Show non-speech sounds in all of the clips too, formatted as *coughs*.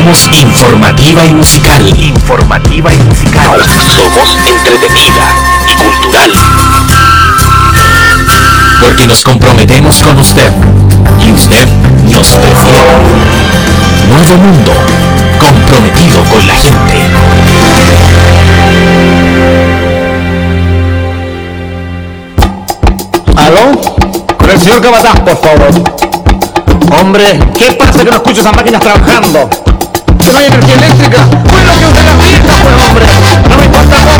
Somos informativa y musical. Informativa y musical. Somos entretenida y cultural. Porque nos comprometemos con usted y usted nos prefiere. Nuevo mundo, comprometido con la gente. ¿Aló? Con el señor Cabataz, por favor. Hombre, ¿qué pasa que no escucho esas máquinas trabajando? ¿Que no hay energía eléctrica? Lo que usted las viejas, pues hombre. No me importa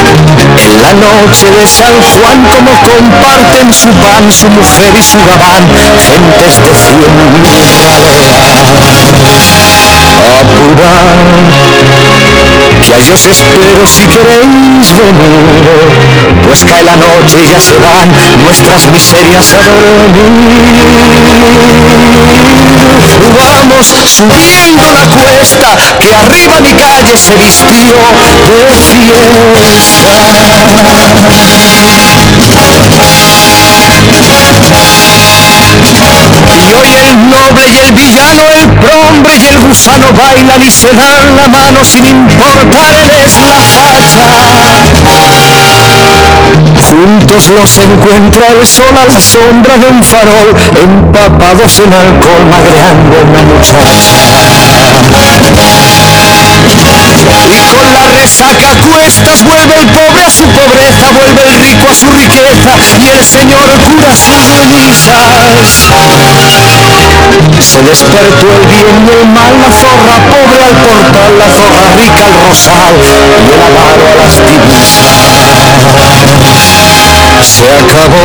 En la noche de San Juan como comparten su pan, su mujer y su gabán, gentes de Apurad, que allí os espero si queréis venir, pues cae la noche y ya se van nuestras miserias a dormir. Vamos subiendo la cuesta, que arriba mi calle se vistió de Y hoy el noble y el villano, el prombre y el gusano bailan y se dan la mano sin importarles la facha. Juntos los encuentra el sol a la sombra de un farol, empapados en alcohol, magreando una muchacha. Y con la resaca cuestas vuelve el pobre a su pobreza, vuelve el rico a su riqueza y el señor cura sus misas. Se despertó el bien y el mal, la zorra pobre al portal, la zorra rica al rosal y el avaro a las divisas. Se acabó,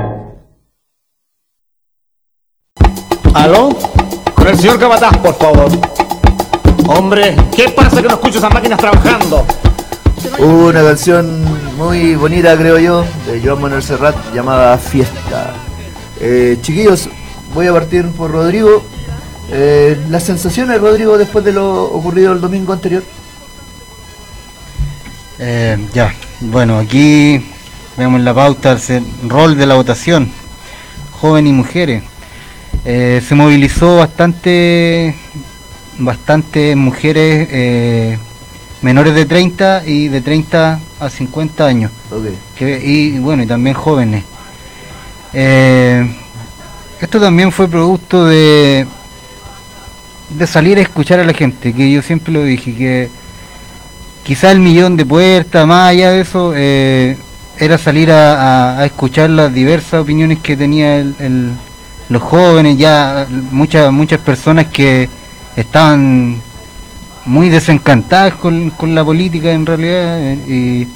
Señor Cabataz, por favor. Hombre, ¿qué pasa que no escucho esas máquinas trabajando? Una canción muy bonita, creo yo, de Joan Manuel Serrat llamada Fiesta. Eh, chiquillos, voy a partir por Rodrigo. Eh, las sensaciones, Rodrigo, después de lo ocurrido el domingo anterior. Eh, ya, bueno, aquí vemos la pauta, el rol de la votación, joven y mujeres. Eh, se movilizó bastante, bastante mujeres eh, menores de 30 y de 30 a 50 años. Okay. Que, y bueno, y también jóvenes. Eh, esto también fue producto de, de salir a escuchar a la gente, que yo siempre lo dije, que quizá el millón de puertas, más allá de eso, era salir a, a, a, escuchar las diversas opiniones que tenía el, el, los jóvenes, ya muchas muchas personas que estaban muy desencantadas con, con la política en realidad y,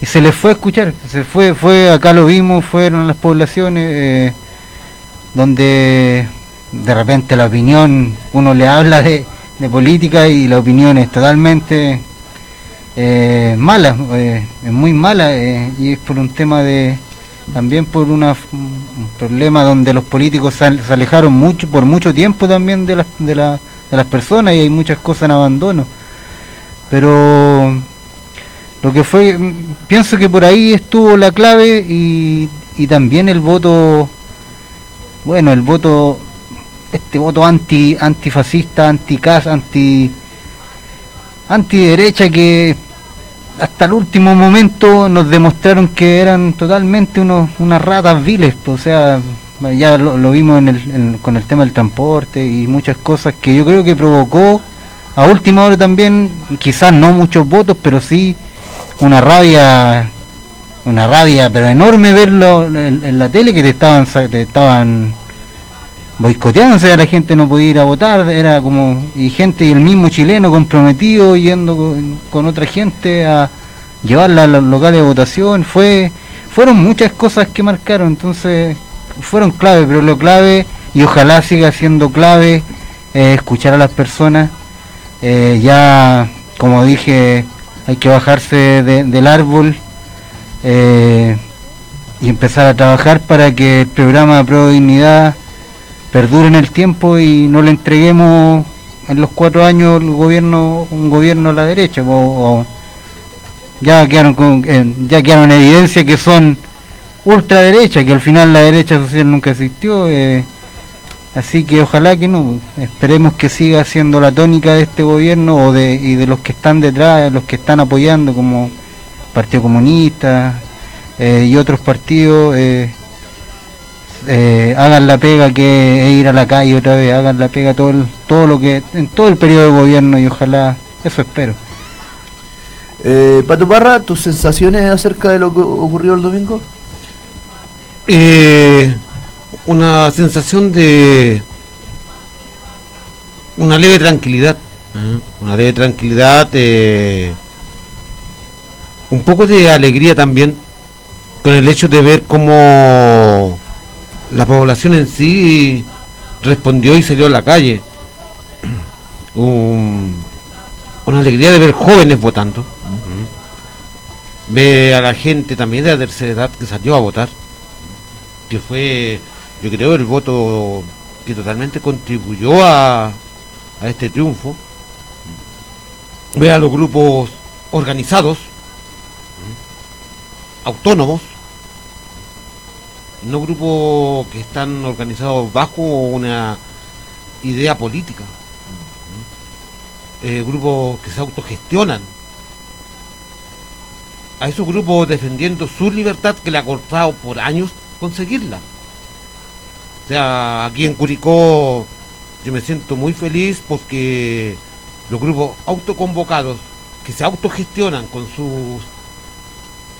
y, se les fue a escuchar, se fue, fue acá lo vimos, fueron las poblaciones eh, donde de repente la opinión, uno le habla de, de política y la opinión es totalmente eh, mala, eh, es muy mala eh, y es por un tema de también por una, un problema donde los políticos se, alejaron mucho por mucho tiempo también de las de, la, de las personas y hay muchas cosas en abandono. Pero lo que fue pienso que por ahí estuvo la clave y, y también el voto bueno el voto este voto anti antifascista, anti-cas, anti antiderecha que hasta el último momento nos demostraron que eran totalmente unos, unas ratas viles, o sea, ya lo, vimos en el, con el tema del transporte y muchas cosas que yo creo que provocó a última hora también, quizás no muchos votos, pero sí una rabia, una rabia, pero enorme verlo en, la tele que te estaban, te estaban boicoteando, o sea, la gente no podía ir a votar, era como, y gente, y el mismo chileno comprometido yendo con, otra gente a llevarla a los locales de votación, fue, fueron muchas cosas que marcaron, entonces fueron clave, pero lo clave, y ojalá siga siendo clave, eh, escuchar a las personas, eh, ya, como dije, hay que bajarse del árbol eh, y empezar a trabajar para que el programa Pro Dignidad perdure en el tiempo y no le entreguemos en los cuatro años el gobierno un gobierno a la derecha ya quedaron con, ya quedaron en evidencia que son ultraderecha que al final la derecha social nunca existió eh, Así que ojalá que no, esperemos que siga siendo la tónica de este gobierno o de, y de los que están detrás, los que están apoyando como Partido Comunista eh, y otros partidos, eh, eh, hagan la pega que es ir a la calle otra vez, hagan la pega todo, todo lo que, en todo el periodo de gobierno y ojalá, eso espero. Pato Parra, ¿tus sensaciones acerca de lo que ocurrió el domingo? Eh, una sensación de una leve tranquilidad, una leve tranquilidad, eh, un poco de alegría también con el hecho de ver cómo la población en sí respondió y salió a la calle. una alegría de ver jóvenes votando. Ve a la gente también de la tercera edad que salió a votar, que fue yo creo, el voto que totalmente contribuyó a, a este triunfo. Ve a los grupos organizados, autónomos, no grupos que están organizados bajo una idea política, eh, grupos que se autogestionan, a esos grupos defendiendo su libertad que le ha costado por años conseguirla. O sea, aquí en Curicó yo me siento muy feliz porque los grupos autoconvocados que se autogestionan con sus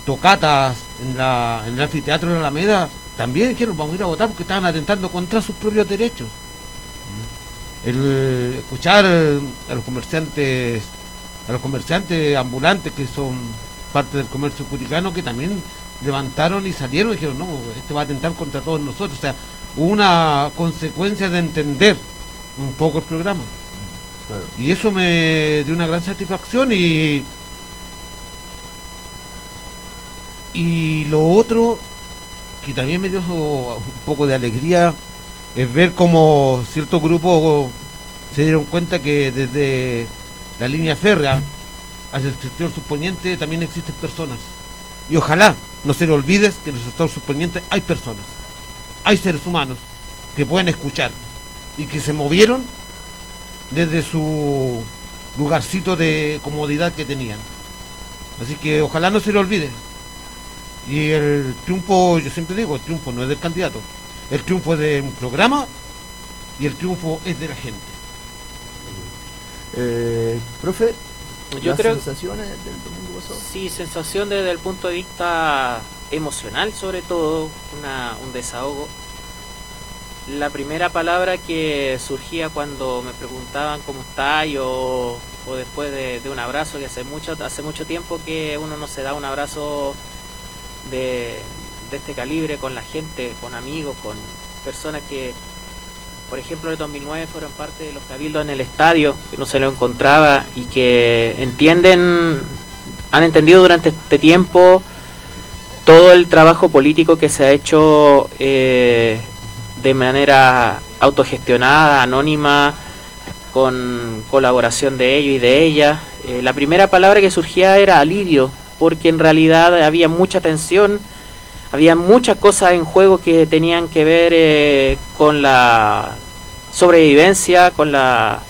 tocatas en, en el anfiteatro de la Alameda también dijeron vamos a ir a votar porque estaban atentando contra sus propios derechos. El escuchar a los comerciantes, a los comerciantes ambulantes que son parte del comercio curicano que también levantaron y salieron y dijeron no, este va a atentar contra todos nosotros. O sea, una consecuencia de entender un poco el programa. Y eso me dio una gran satisfacción y y lo otro que también me dio un poco de alegría es ver cómo ciertos grupos se dieron cuenta que desde la línea férrea hacia el sector suponiente también existen personas. Y ojalá no se le olvides que en el sector suponiente hay personas hay seres humanos que pueden escuchar y que se movieron desde su lugarcito de comodidad que tenían. Así que ojalá no se le olvide. Y el triunfo, yo siempre digo, el triunfo no es del candidato, el triunfo es de un programa y el triunfo es de la gente. Eh, profe, yo creo sensaciones del domingo pasado. Sí, sensación desde el punto de vista emocional sobre todo, un desahogo. La primera palabra que surgía cuando me preguntaban cómo está o, o después de, un abrazo, que hace mucho, hace mucho tiempo que uno no se da un abrazo de, este calibre con la gente, con amigos, con personas que, por ejemplo, en el 2009 fueron parte de los cabildos en el estadio, que no se lo encontraba y que entienden, han entendido durante este tiempo todo el trabajo político que se ha hecho eh, de manera autogestionada, anónima, con colaboración de ellos y de ella. Eh, la primera palabra que surgía era alivio, porque en realidad había mucha tensión, había muchas cosas en juego que tenían que ver eh, con la sobrevivencia, con la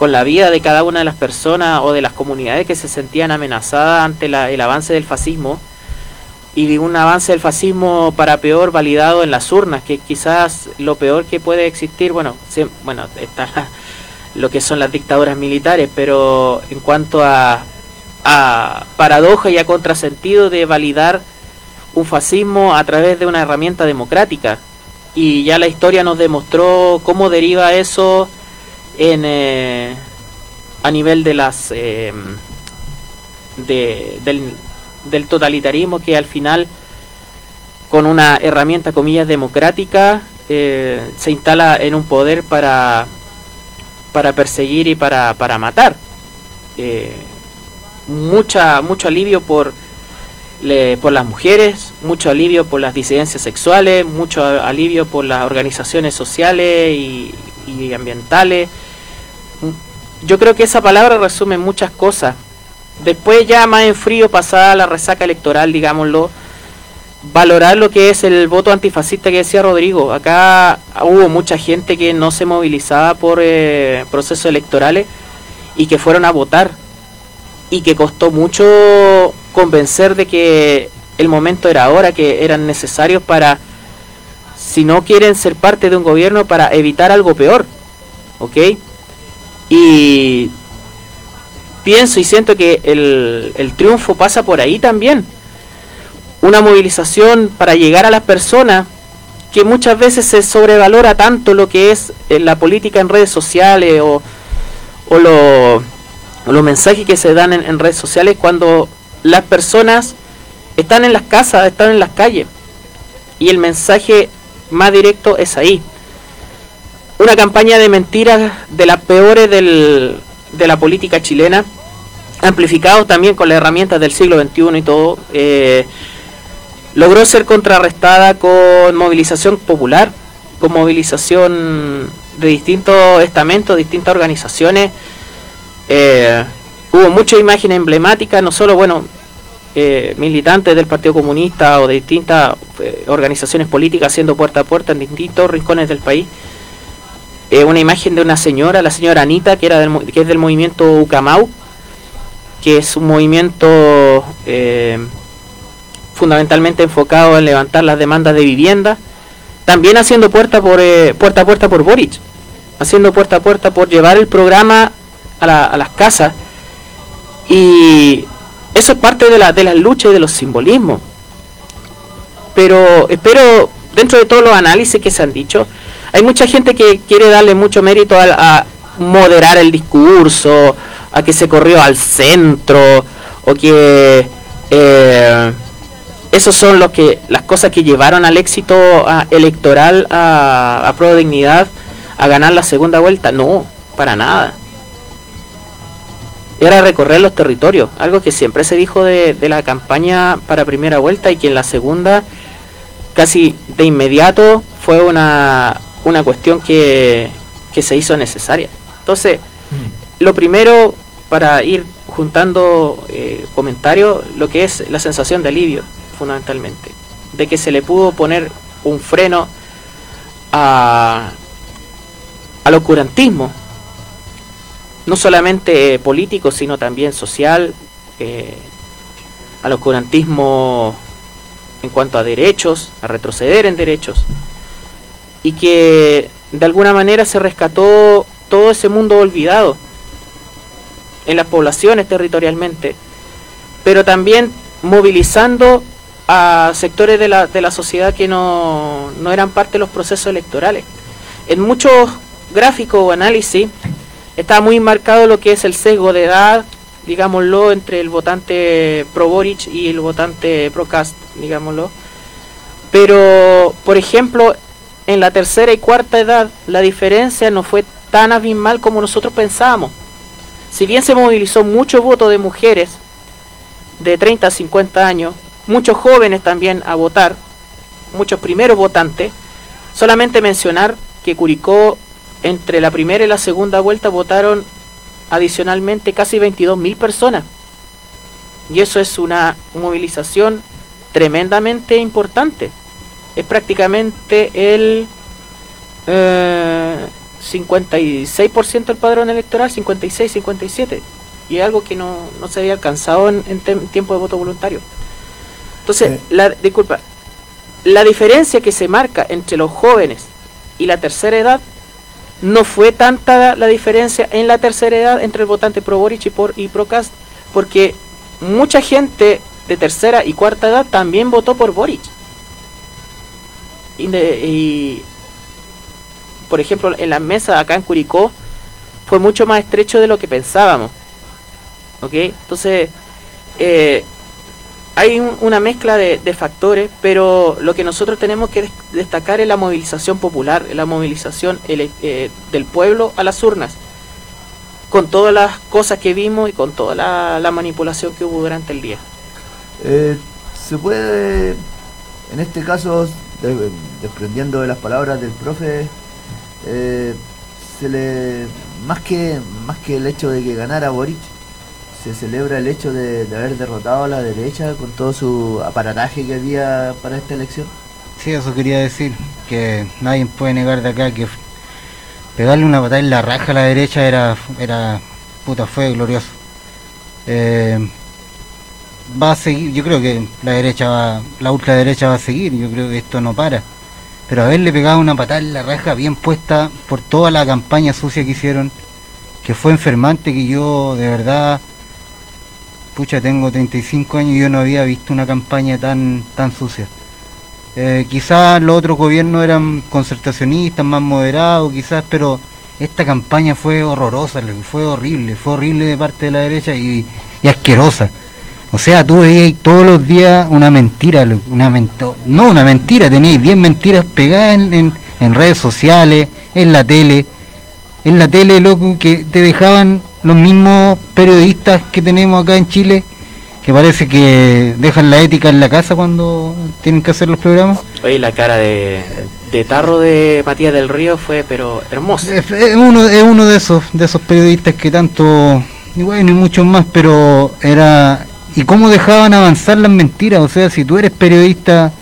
con la vida de cada una de las personas o de las comunidades que se sentían amenazadas ante el avance del fascismo. Y un avance del fascismo para peor validado en las urnas, que quizás lo peor que puede existir, bueno, bueno, está *laughs* lo que son las dictaduras militares, pero en cuanto a, paradoja y a contrasentido de validar un fascismo a través de una herramienta democrática. Y ya la historia nos demostró cómo deriva eso en, eh, a nivel de las eh, del, del, totalitarismo que al final con una herramienta comillas democrática eh, se instala en un poder para para perseguir y para, para matar mucha mucho alivio por por las mujeres, mucho alivio por las disidencias sexuales, mucho alivio por las organizaciones sociales y, ambientales, yo creo que esa palabra resume muchas cosas. Después ya más en frío, pasada la resaca electoral, digámoslo, valorar lo que es el voto antifascista que decía Rodrigo. Acá hubo mucha gente que no se movilizaba por eh, procesos electorales y que fueron a votar y que costó mucho convencer de que el momento era ahora, que eran necesarios para, si no quieren ser parte de un gobierno, para evitar algo peor. ¿Ok? Y pienso y siento que el, triunfo pasa por ahí también. Una movilización para llegar a las personas que muchas veces se sobrevalora tanto lo que es eh, la política en redes sociales o, o, los mensajes que se dan en, redes sociales cuando las personas están en las casas, están en las calles. Y el mensaje más directo es ahí una campaña de mentiras de las peores del, de la política chilena, amplificados también con las herramientas del siglo XXI y todo, eh, logró ser contrarrestada con movilización popular, con movilización de distintos estamentos, distintas organizaciones. Eh, hubo muchas imágenes emblemáticas, no solo, bueno, eh, militantes del Partido Comunista o de distintas organizaciones políticas haciendo puerta a puerta en distintos rincones del país, eh, una imagen de una señora, la señora Anita, que, era del, que es del movimiento Ucamau, que es un movimiento eh, fundamentalmente enfocado en levantar las demandas de vivienda, también haciendo puerta, por, eh, puerta a puerta por Boric, haciendo puerta a puerta por llevar el programa a, a las casas. Y eso es parte de la, de las luchas y de los simbolismos. Pero espero, dentro de todos los análisis que se han dicho, hay mucha gente que quiere darle mucho mérito a, moderar el discurso, a que se corrió al centro, o que eh, esos son los que, las cosas que llevaron al éxito electoral a, a Pro Dignidad a ganar la segunda vuelta. No, para nada. Era recorrer los territorios, algo que siempre se dijo de, de la campaña para primera vuelta y que en la segunda casi de inmediato fue una, una cuestión que, se hizo necesaria. Entonces, mm. lo primero para ir juntando eh, comentarios, lo que es la sensación de alivio, fundamentalmente, de que se le pudo poner un freno a, al oscurantismo, no solamente político, sino también social, eh, al oscurantismo en cuanto a derechos, a retroceder en derechos, y que de alguna manera se rescató todo ese mundo olvidado en las poblaciones territorialmente, pero también movilizando a sectores de la, de la sociedad que no, no eran parte de los procesos electorales. En muchos gráficos o análisis está muy marcado lo que es el sesgo de edad, digámoslo, entre el votante pro Boric y el votante pro Cast, digámoslo. Pero, por ejemplo, en la tercera y cuarta edad la diferencia no fue tan abismal como nosotros pensábamos. Si bien se movilizó mucho voto de mujeres de 30 a 50 años, muchos jóvenes también a votar, muchos primeros votantes, solamente mencionar que Curicó entre la primera y la segunda vuelta votaron adicionalmente casi 22.000 personas. Y eso es una movilización tremendamente importante es prácticamente el, eh, 56% del padrón electoral, 56, 57. Y es algo que no, no se había alcanzado en, tiempo de voto voluntario. Entonces, la, disculpa, la diferencia que se marca entre los jóvenes y la tercera edad no fue tanta la diferencia en la tercera edad entre el votante pro Boric y, por, y pro Cast, porque mucha gente de tercera y cuarta edad también votó por Boric. Y, por ejemplo, en la mesa acá en Curicó fue mucho más estrecho de lo que pensábamos. ¿Ok? Entonces, eh, hay una mezcla de, factores, pero lo que nosotros tenemos que destacar es la movilización popular, la movilización eh, del pueblo a las urnas, con todas las cosas que vimos y con toda la, manipulación que hubo durante el día. Eh, se puede, en este caso, desprendiendo de las palabras del profe, eh, se le más que más que el hecho de que ganara Boric, se celebra el hecho de, haber derrotado a la derecha con todo su aparataje que había para esta elección. Sí, eso quería decir, que nadie puede negar de acá que pegarle una patada en la raja a la derecha era, era puta, fue glorioso. Eh, va a seguir, yo creo que la derecha va, la ultraderecha va a seguir, yo creo que esto no para. Pero haberle pegado una patada en la raja bien puesta por toda la campaña sucia que hicieron, que fue enfermante, que yo de verdad pucha, tengo 35 años y yo no había visto una campaña tan, tan sucia. Eh, quizás los otros gobiernos eran concertacionistas, más moderados, quizás, pero esta campaña fue horrorosa, fue horrible, fue horrible de parte de la derecha y, asquerosa. O sea, tú veías todos los días una mentira, una no una mentira, tenéis 10 mentiras pegadas en, en, redes sociales, en la tele, en la tele, loco, que te dejaban los mismos periodistas que tenemos acá en Chile, que parece que dejan la ética en la casa cuando tienen que hacer los programas. Oye, la cara de, de tarro de Matías del Río fue pero hermosa. Es, uno, es uno de esos, de esos periodistas que tanto, y bueno, y muchos más, pero era... ¿Y cómo dejaban avanzar las mentiras? O sea, si tú eres periodista,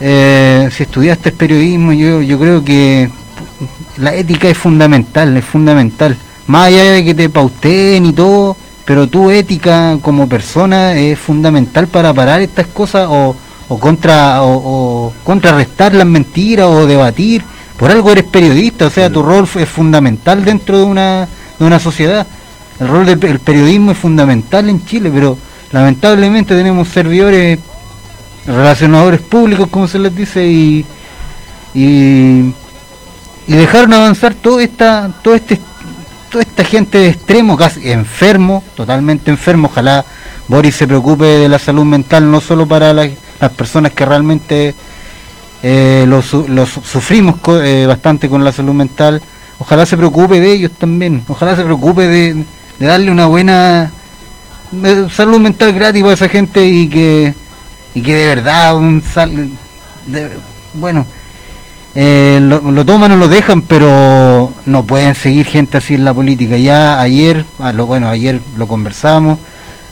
eh, si estudiaste periodismo, yo, yo creo que la ética es fundamental, es fundamental más allá de que te pauteen y todo, pero tu ética como persona es fundamental para parar estas cosas o, contra o, contrarrestar las mentiras o debatir. Por algo eres periodista, o sea, tu rol es fundamental dentro de una, de una sociedad. El rol del periodismo es fundamental en Chile, pero lamentablemente tenemos servidores, relacionadores públicos, como se les dice, y, y, y dejaron avanzar todo, esta, todo este toda esta gente de extremo, casi enfermo, totalmente enfermo, ojalá Boris se preocupe de la salud mental, no solo para las personas que realmente eh, los, sufrimos eh, bastante con la salud mental, ojalá se preocupe de ellos también, ojalá se preocupe de, darle una buena salud mental gratis a esa gente y que, y que de verdad un sal, bueno eh, lo, toman o lo dejan, pero no pueden seguir gente así en la política. Ya ayer, ah, bueno, ayer lo conversamos,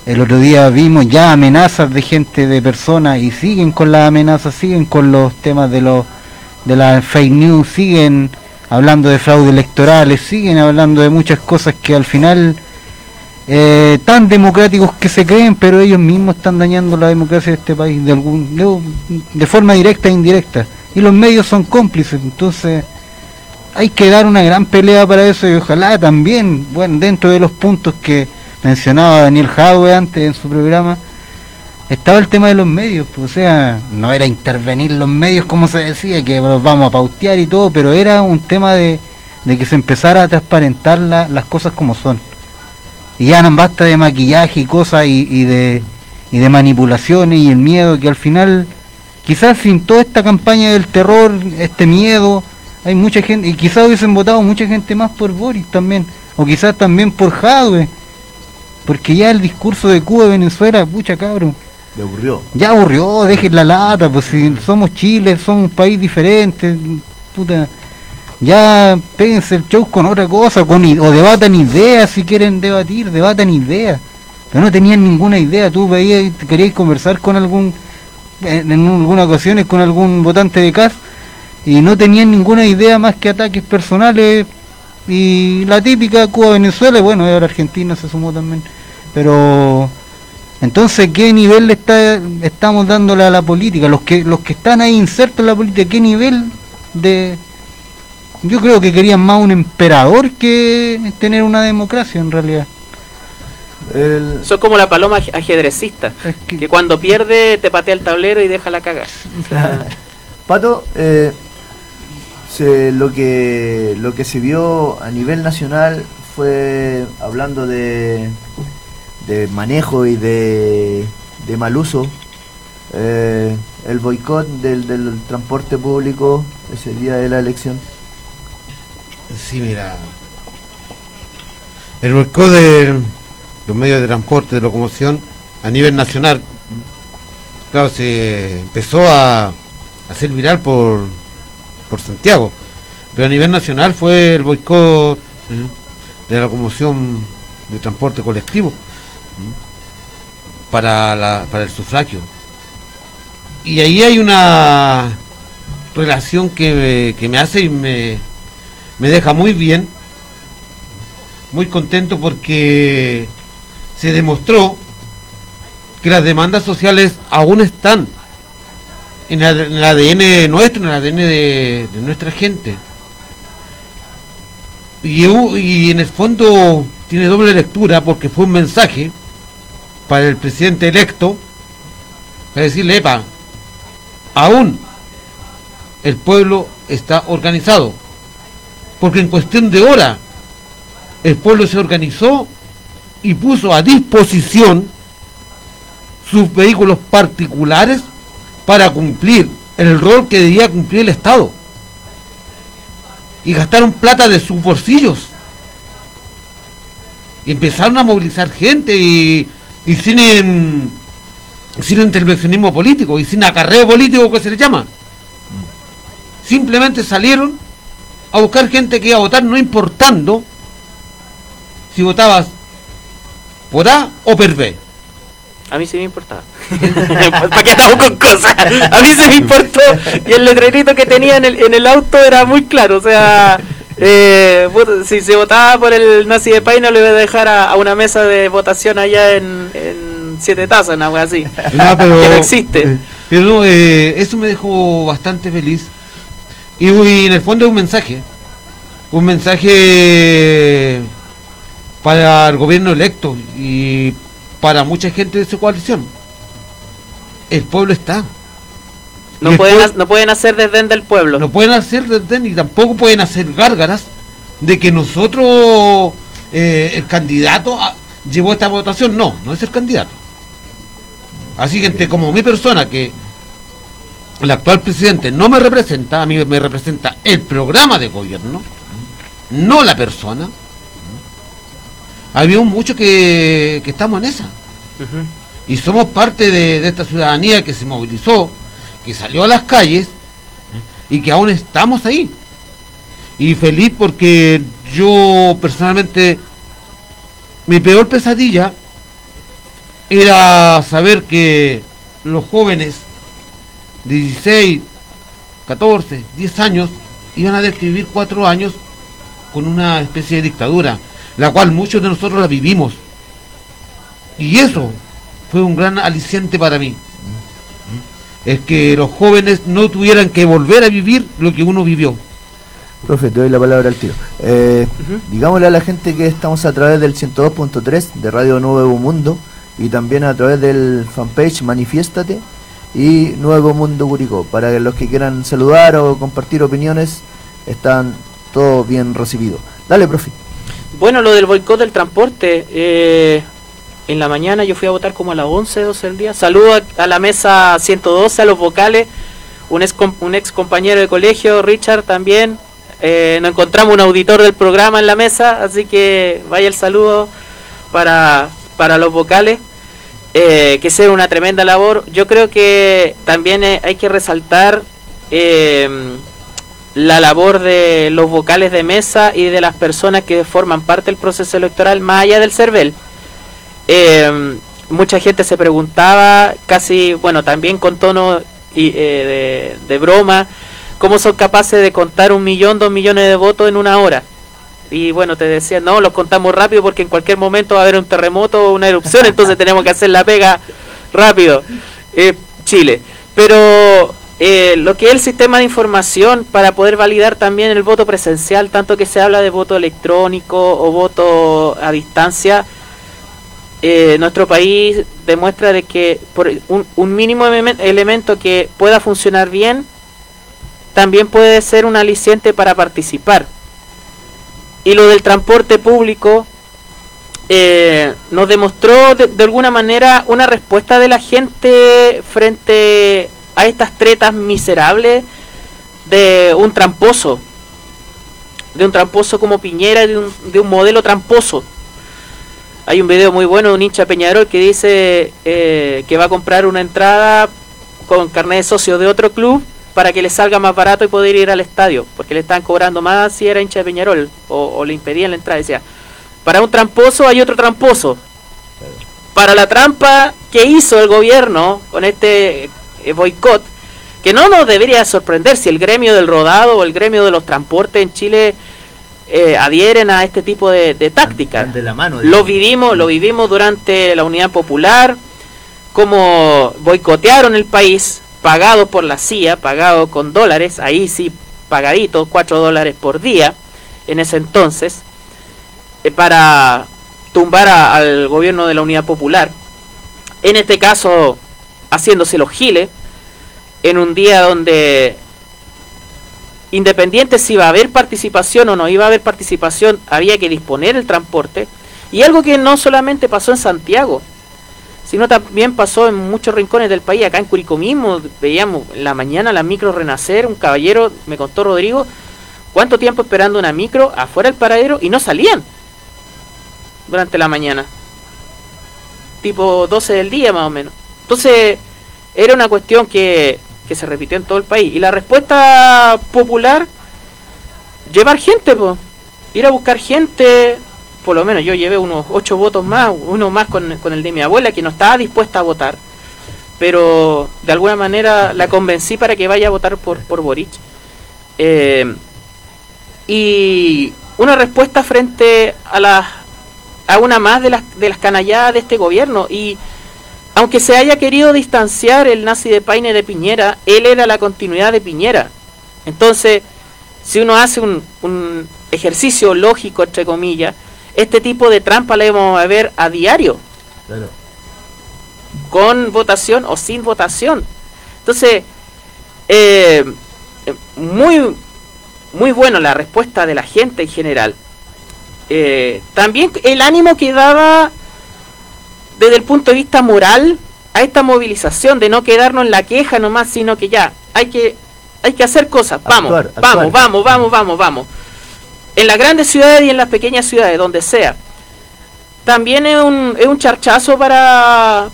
el otro día vimos ya amenazas de gente, de personas, y siguen con las amenazas, siguen con los temas de los de las fake news, siguen hablando de fraude electorales, siguen hablando de muchas cosas que al final eh, tan democráticos que se creen, pero ellos mismos están dañando la democracia de este país de algún de forma directa e indirecta y los medios son cómplices, entonces hay que dar una gran pelea para eso y ojalá también, bueno, dentro de los puntos que mencionaba Daniel Jaue antes en su programa, estaba el tema de los medios, pues, o sea, no era intervenir los medios como se decía, que los vamos a pautear y todo, pero era un tema de, que se empezara a transparentar las cosas como son. Y ya no basta de maquillaje y cosas y de, y de manipulaciones y el miedo que al final quizás sin toda esta campaña del terror, este miedo, hay mucha gente, y quizás hubiesen votado mucha gente más por Boris también, o quizás también por Jadwe, porque ya el discurso de Cuba y Venezuela, pucha cabrón. Le aburrió. Ya aburrió, dejen la lata, pues si somos Chile, somos un país diferente, puta. Ya péguense el show con otra cosa, con, o debatan ideas si quieren debatir, debatan ideas. Pero no tenían ninguna idea, tú veías, querías conversar con algún en, algunas ocasiones con algún votante de CAS y no tenían ninguna idea más que ataques personales y la típica Cuba-Venezuela, bueno, ahora Argentina se sumó también, pero entonces, ¿qué nivel le está, estamos dándole a la política? Los que, los que están ahí insertos en la política, ¿qué nivel de... Yo creo que querían más un emperador que tener una democracia en realidad. Son como la paloma ajedrecista, que... cuando pierde te patea el tablero y deja la caga. Pato, eh, lo, que, lo que se vio a nivel nacional fue hablando de, de manejo y de, de mal uso. Eh, el boicot del, del transporte público ese día de la elección. Sí, mira. El boicot de los medios de transporte, de locomoción, a nivel nacional, claro, se empezó a hacer viral por, por Santiago, pero a nivel nacional fue el boicot de la locomoción de transporte colectivo para, la, para el sufragio. Y ahí hay una relación que me, hace y me, me deja muy bien, muy contento porque se demostró que las demandas sociales aún están en, el ADN nuestro, en el ADN de, nuestra gente. Y, y en el fondo tiene doble lectura porque fue un mensaje para el presidente electo, para decirle, epa, aún el pueblo está organizado, porque en cuestión de hora el pueblo se organizó y puso a disposición sus vehículos particulares para cumplir el rol que debía cumplir el Estado. Y gastaron plata de sus bolsillos. Y empezaron a movilizar gente y sin, sin intervencionismo político y sin acarreo político que se le llama. Simplemente salieron a buscar gente que iba a votar no importando si votabas por A o por B. A mí sí me importaba. *laughs* ¿Para qué estamos con cosas? A mí sí me importó. Y el letrerito que tenía en el, en el auto era muy claro. O sea, eh, si se votaba por el nazi de Paina, lo iba a dejar a, una mesa de votación allá en, Siete Tazas, algo así. No, *laughs* pero, que no existe. Pero eh, eso me dejó bastante feliz. Y, en el fondo es un mensaje. Un mensaje para el gobierno electo y para mucha gente de su coalición. El pueblo está. No pueden, no pueden hacer desdén del pueblo. No pueden hacer desdén y tampoco pueden hacer gárgaras de que nosotros, eh, el candidato, llevó esta votación. No, no es el candidato. Así que como mi persona, que el actual presidente no me representa, a mí me representa el programa de gobierno, no la persona. Había mucho que, que estamos en esa. Y somos parte de esta ciudadanía que se movilizó, que salió a las calles y que aún estamos ahí. Y feliz porque yo personalmente, mi peor pesadilla era saber que los jóvenes de 16, 14, 10 años iban a describir cuatro años con una especie de dictadura, la cual muchos de nosotros la vivimos. Y eso fue un gran aliciente para mí es que los jóvenes no tuvieran que volver a vivir lo que uno vivió. Profe, te doy la palabra al tiro. Eh, Digámosle a la gente que estamos a través del 102.3 de Radio Nuevo Mundo y también a través del fanpage Manifiéstate y Nuevo Mundo Curicó. Para los que quieran saludar o compartir opiniones, están todos bien recibidos. Dale, profe. Bueno, lo del boicot del transporte, eh, en la mañana, yo fui a votar como a las 11, 12 del día. Saludo a, la mesa 112, a los vocales, un ex, compañero de colegio, Richard también. Eh, nos encontramos un auditor del programa en la mesa, así que vaya el saludo para, para los vocales. Eh, que sea una tremenda labor. Yo creo que también eh, hay que resaltar la labor de los vocales de mesa y de las personas que forman parte del proceso electoral más allá del CERVEL. Eh, mucha gente se preguntaba, casi, bueno, también con tono y, eh, de, broma, cómo son capaces de contar un millón, dos millones de votos en una hora. Y bueno, te decía, no, los contamos rápido porque en cualquier momento va a haber un terremoto o una erupción, entonces tenemos que hacer la pega rápido. Eh, Chile. Pero eh, lo que es el sistema de información para poder validar también el voto presencial, tanto que se habla de voto electrónico o voto a distancia, eh, nuestro país demuestra de que por un, mínimo elemento que pueda funcionar bien, también puede ser un aliciente para participar. Y lo del transporte público eh, nos demostró de, alguna manera una respuesta de la gente frente estas tretas miserables de un tramposo, de un tramposo como Piñera, de un, de un modelo tramposo. Hay un video muy bueno de un hincha Peñarol que dice eh, que va a comprar una entrada con carnet de socio de otro club para que le salga más barato y poder ir al estadio, porque le están cobrando más si era hincha de Peñarol o, le impedían la entrada. Decía, para un tramposo hay otro tramposo. Para la trampa que hizo el gobierno con este boicot, que no nos debería sorprender si el gremio del rodado o el gremio de los transportes en Chile eh, adhieren a este tipo de, tácticas. De la mano, lo vivimos, lo vivimos durante la Unidad Popular, como boicotearon el país, pagado por la CIA, pagado con dólares, ahí sí pagadito, 4 dólares por día, en ese entonces, eh, para tumbar al gobierno de la Unidad Popular. En este caso, haciéndose los giles, en un día donde independiente si iba a haber participación o no iba a haber participación, había que disponer el transporte. Y algo que no solamente pasó en Santiago, sino también pasó en muchos rincones del país. Acá en Curicó mismo veíamos en la mañana la micro renacer. Un caballero, me contó Rodrigo, cuánto tiempo esperando una micro afuera del paradero y no salían durante la mañana. Tipo 12 del día más o menos. Entonces, era una cuestión que, que se repitió en todo el país. Y la respuesta popular, llevar gente, pues. ir a buscar gente, por lo menos yo llevé unos ocho votos más, uno más con, el de mi abuela, que no estaba dispuesta a votar, pero de alguna manera la convencí para que vaya a votar por, por Boric. Eh, y una respuesta frente a las a una más de las de las canalladas de este gobierno y aunque se haya querido distanciar el nazi de Paine de Piñera, él era la continuidad de Piñera. Entonces, si uno hace un, un ejercicio lógico, entre comillas, este tipo de trampa la vamos a ver a diario. Con votación o sin votación. Entonces, eh, muy, muy bueno la respuesta de la gente en general. Eh, también el ánimo que daba desde el punto de vista moral a esta movilización, de no quedarnos en la queja nomás, sino que ya hay que, hay que hacer cosas. Vamos, vamos, vamos, vamos, vamos, vamos en las grandes ciudades y en las pequeñas ciudades, donde sea. También es un, es un charchazo para,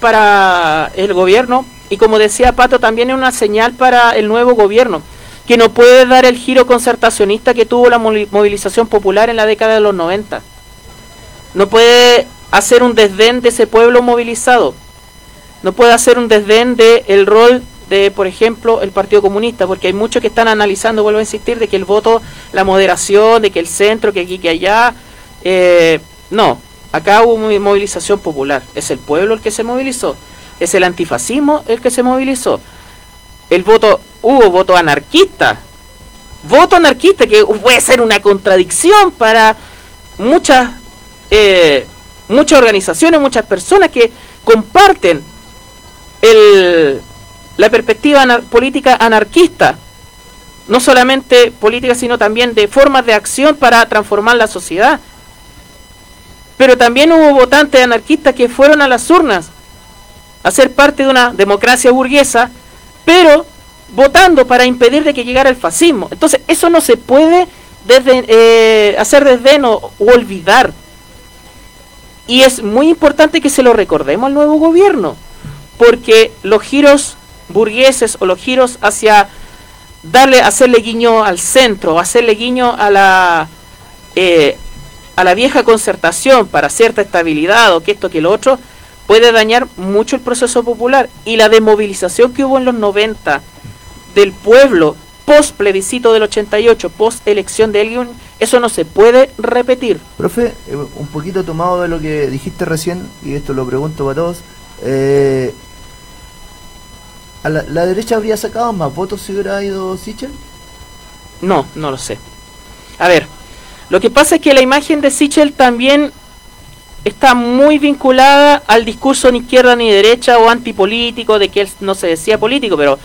para el gobierno y como decía Pato, también es una señal para el nuevo gobierno, que no puede dar el giro concertacionista que tuvo la movilización popular en la década de los 90. No puede hacer un desdén de ese pueblo movilizado. No puede hacer un desdén del el rol de, por ejemplo, el Partido Comunista, porque hay muchos que están analizando, vuelvo a insistir, de que el voto, la moderación, de que el centro, que aquí, que allá. Eh, no, acá hubo movilización popular. Es el pueblo el que se movilizó. Es el antifascismo el que se movilizó. El voto, hubo voto anarquista. Voto anarquista que puede ser una contradicción para muchas, eh, muchas organizaciones, muchas personas que comparten el, la perspectiva política anarquista, no solamente política, sino también de formas de acción para transformar la sociedad. Pero también hubo votantes anarquistas que fueron a las urnas a ser parte de una democracia burguesa, pero votando para impedir de que llegara el fascismo. Entonces, eso no se puede eh, hacer desdén o olvidar. Y es muy importante que se lo recordemos al nuevo gobierno, porque los giros burgueses o los giros hacia darle, hacerle guiño al centro, hacerle guiño a la, eh, a la vieja concertación para cierta estabilidad o que esto que lo otro, puede dañar mucho el proceso popular. Y la desmovilización que hubo en los 90 del pueblo post plebiscito del 88, post elección de alguien, eso no se puede repetir. Profe, eh, un poquito tomado de lo que dijiste recién, y esto lo pregunto para todos, eh, ¿a la, derecha habría sacado más votos si hubiera ido Sichel? No, no lo sé. A ver, lo que pasa es que la imagen de Sichel también está muy vinculada al discurso ni izquierda ni derecha o antipolítico, de que él no se decía político, pero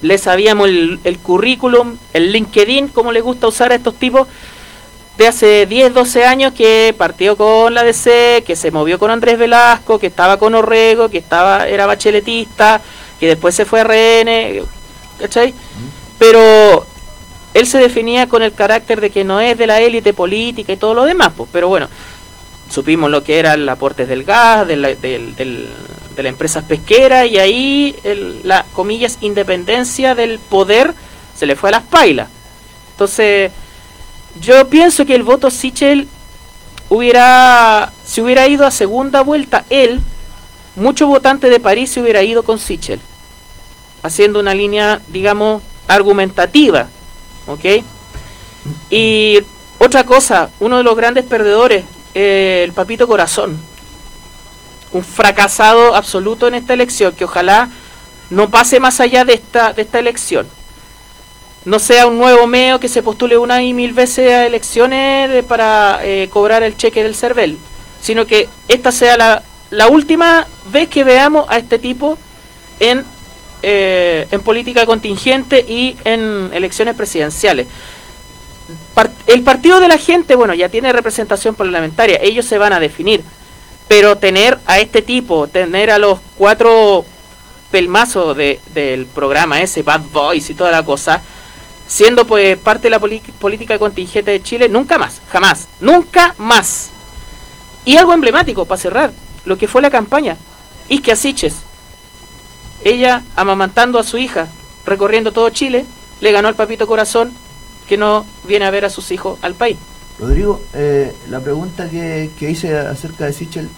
le sabíamos el, el currículum, el LinkedIn, como le gusta usar a estos tipos, de hace 10, 12 años que partió con la DC, que se movió con Andrés Velasco, que estaba con Orrego, que estaba era bacheletista, que después se fue a RN, ¿cachai? Pero él se definía con el carácter de que no es de la élite política y todo lo demás, pues, pero bueno, supimos lo que era el aporte del gas, de la, de la empresa pesquera y ahí la, comillas, independencia del poder se le fue a las pailas. Entonces, yo pienso que el voto Sichel hubiera, si hubiera ido a segunda vuelta, él, mucho votante de París se hubiera ido con Sichel, haciendo una línea, digamos, argumentativa, ¿ok? Y otra cosa, uno de los grandes perdedores eh, el Papito Corazón. Un fracasado absoluto en esta elección, que ojalá no pase más allá de esta, de esta elección. No sea un nuevo meo que se postule una y mil veces a elecciones para eh, cobrar el cheque del CERVEL, sino que esta sea la, la última vez que veamos a este tipo en, eh, en política contingente y en elecciones presidenciales. El partido de la gente, bueno, ya tiene representación parlamentaria, ellos se van a definir, pero tener a este tipo, tener a los cuatro pelmazos de, del programa ese, Bad Boys y toda la cosa, siendo pues parte de la política contingente de Chile, nunca más, jamás, nunca más. Y algo emblemático para cerrar, lo que fue la campaña, Isque Siches, ella amamantando a su hija, recorriendo todo Chile, le ganó al papito corazón que no viene a ver a sus hijos al país. Rodrigo, eh, la pregunta que, hice acerca de Sichel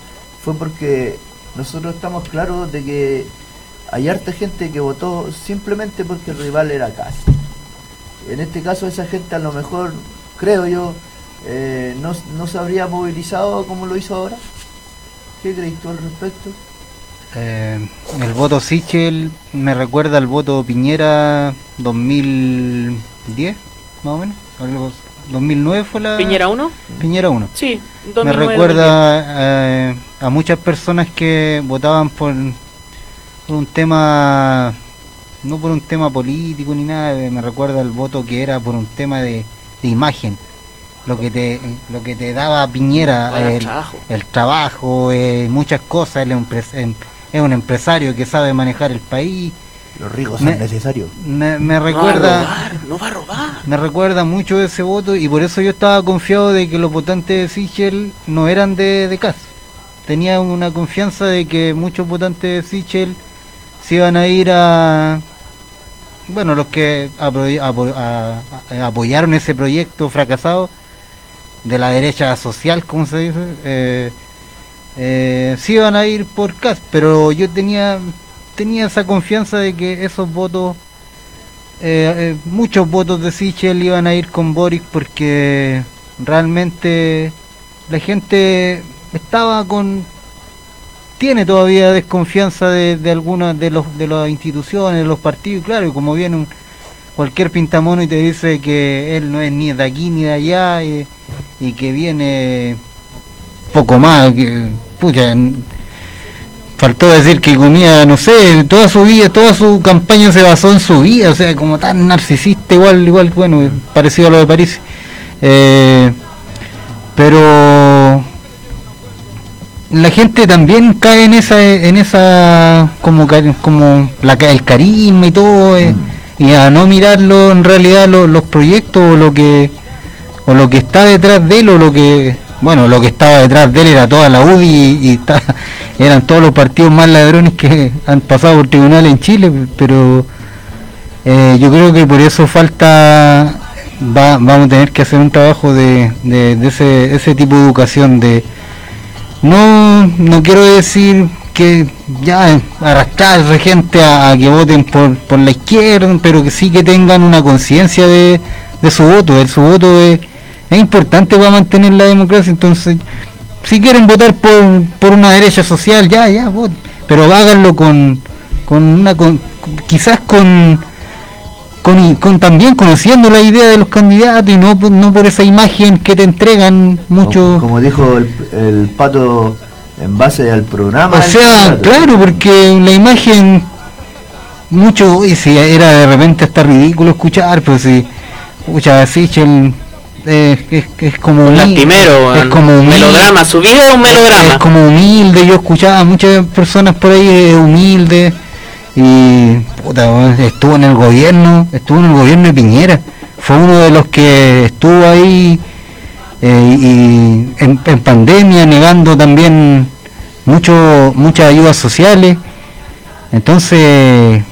fue porque nosotros estamos claros de que hay harta gente que votó simplemente porque el rival era Casi. En este caso esa gente a lo mejor, creo yo, eh, no, no, se habría movilizado como lo hizo ahora. ¿Qué crees tú al respecto? Eh, el voto Sichel me recuerda al voto Piñera 2010 más o menos. 2009 fue la... ¿Piñera 1? Piñera 1. Sí, Me recuerda eh, a muchas personas que votaban por, un tema, no por un tema político ni nada, me recuerda el voto que era por un tema de, imagen. Lo que te lo que te daba Piñera, el, trabajo, el trabajo eh, muchas cosas, él es un empresario que sabe manejar el país, los ricos son necesarios. Me, recuerda. No va, a robar, Me recuerda mucho ese voto y por eso yo estaba confiado de que los votantes de Sichel no eran de, de casa. Tenía una confianza de que muchos votantes de Sichel se iban a ir a. Bueno, los que apoyaron ese proyecto fracasado de la derecha social, como se dice, eh, eh, se iban a ir por CAS, pero yo tenía tenía esa confianza de que esos votos, eh, muchos votos de Sichel iban a ir con Boric porque realmente la gente estaba con tiene todavía desconfianza de, de algunas de los de las instituciones, de los partidos, claro, como viene un, cualquier pintamono y te dice que él no es ni de aquí ni de allá y, que viene poco más, que pucha, faltó decir que comía, no sé, toda su vida, toda su campaña se basó en su vida, o sea, como tan narcisista, igual, igual, bueno, parecido a lo de París. Eh, pero la gente también cae en esa, en esa, como, como la, el carisma y todo, eh, mm. y a no mirarlo en realidad los proyectos o lo que, o lo que está detrás de él o lo que bueno, lo que estaba detrás de él era toda la UDI y, *laughs* eran todos los partidos más ladrones que *laughs* han pasado por tribunal en Chile, pero eh, yo creo que por eso falta, vamos a tener que hacer un trabajo de, ese, ese tipo de educación, de no, no quiero decir que ya arrastrar gente a, que voten por, por la izquierda, pero que sí que tengan una conciencia de, de su voto, de su voto es, es importante para mantener la democracia, entonces si quieren votar por, por una derecha social, ya, ya, voten, pero háganlo con, con una, con, quizás con, con, también conociendo la idea de los candidatos y no, no por esa imagen que te entregan mucho. Como, dijo el, el, pato en base al programa. O sea, claro, porque la imagen, mucho, si era de repente hasta ridículo escuchar, pues si, escucha, Sichel es, es, es, como Lastimero, es como un melodrama, su vida es un melodrama. Es, como humilde, yo escuchaba a muchas personas por ahí humildes y puta, estuvo en el gobierno, estuvo en el gobierno de Piñera, fue uno de los que estuvo ahí eh, y en, pandemia negando también mucho muchas ayudas sociales. Entonces,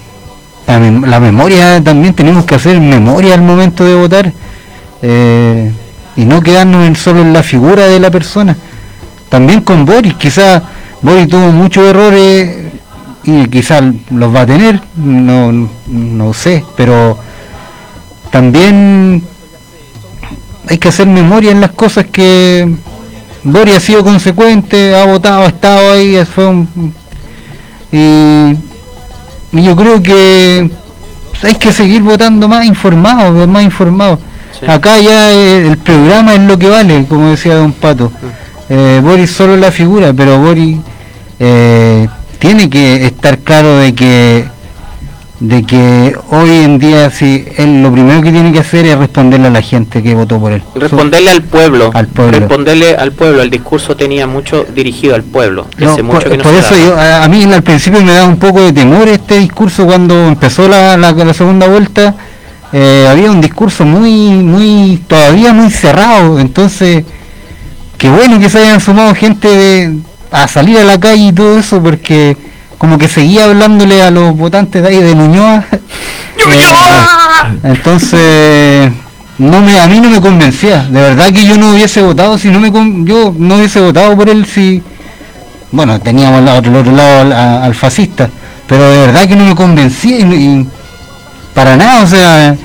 la, memoria también tenemos que hacer memoria al momento de votar eh, y no quedarnos solo en la figura de la persona. También con Boris, quizás Boris tuvo muchos errores y quizás los va a tener, no, no sé, pero también hay que hacer memoria en las cosas que Boris ha sido consecuente, ha votado, ha estado ahí, fue un, y, yo creo que hay que seguir votando más informado, más informado. Acá ya el programa es lo que vale, como decía Don Pato. Eh, Boris solo la figura, pero Boris eh, tiene que estar claro de que de que hoy en día si él lo primero que tiene que hacer es responderle a la gente que votó por él. Responderle al pueblo. Al pueblo. Responderle al pueblo. El discurso tenía mucho dirigido al pueblo. por, eso yo, a, mí al principio me da un poco de temor este discurso cuando empezó la, la, segunda vuelta. Eh, había un discurso muy, muy, todavía muy cerrado. Entonces, qué bueno que se hayan sumado gente de a salir a la calle y todo eso porque como que seguía hablándole a los votantes de ahí de Nuñoa. *laughs* Eh, entonces no me a mí no me convencía. De verdad que yo no hubiese votado si no me yo no hubiese votado por él si bueno, teníamos al otro, otro lado al, fascista, pero de verdad que no me convencía y, para nada, o sea,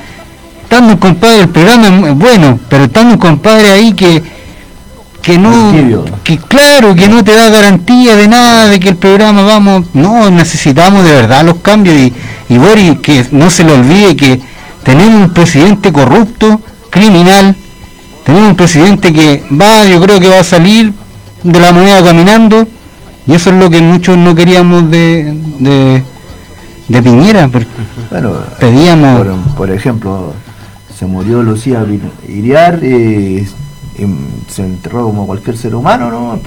estando un compadre, el programa es bueno, pero estando un compadre ahí que que no que claro que no te da garantía de nada de que el programa vamos no necesitamos de verdad los cambios y, y Boris que no se le olvide que tenemos un presidente corrupto criminal tenemos un presidente que va yo creo que va a salir de la moneda caminando y eso es lo que muchos no queríamos de de, de Piñera bueno pedíamos por, ejemplo se murió Lucía Iriar eh, se enterró como cualquier ser humano, ¿no?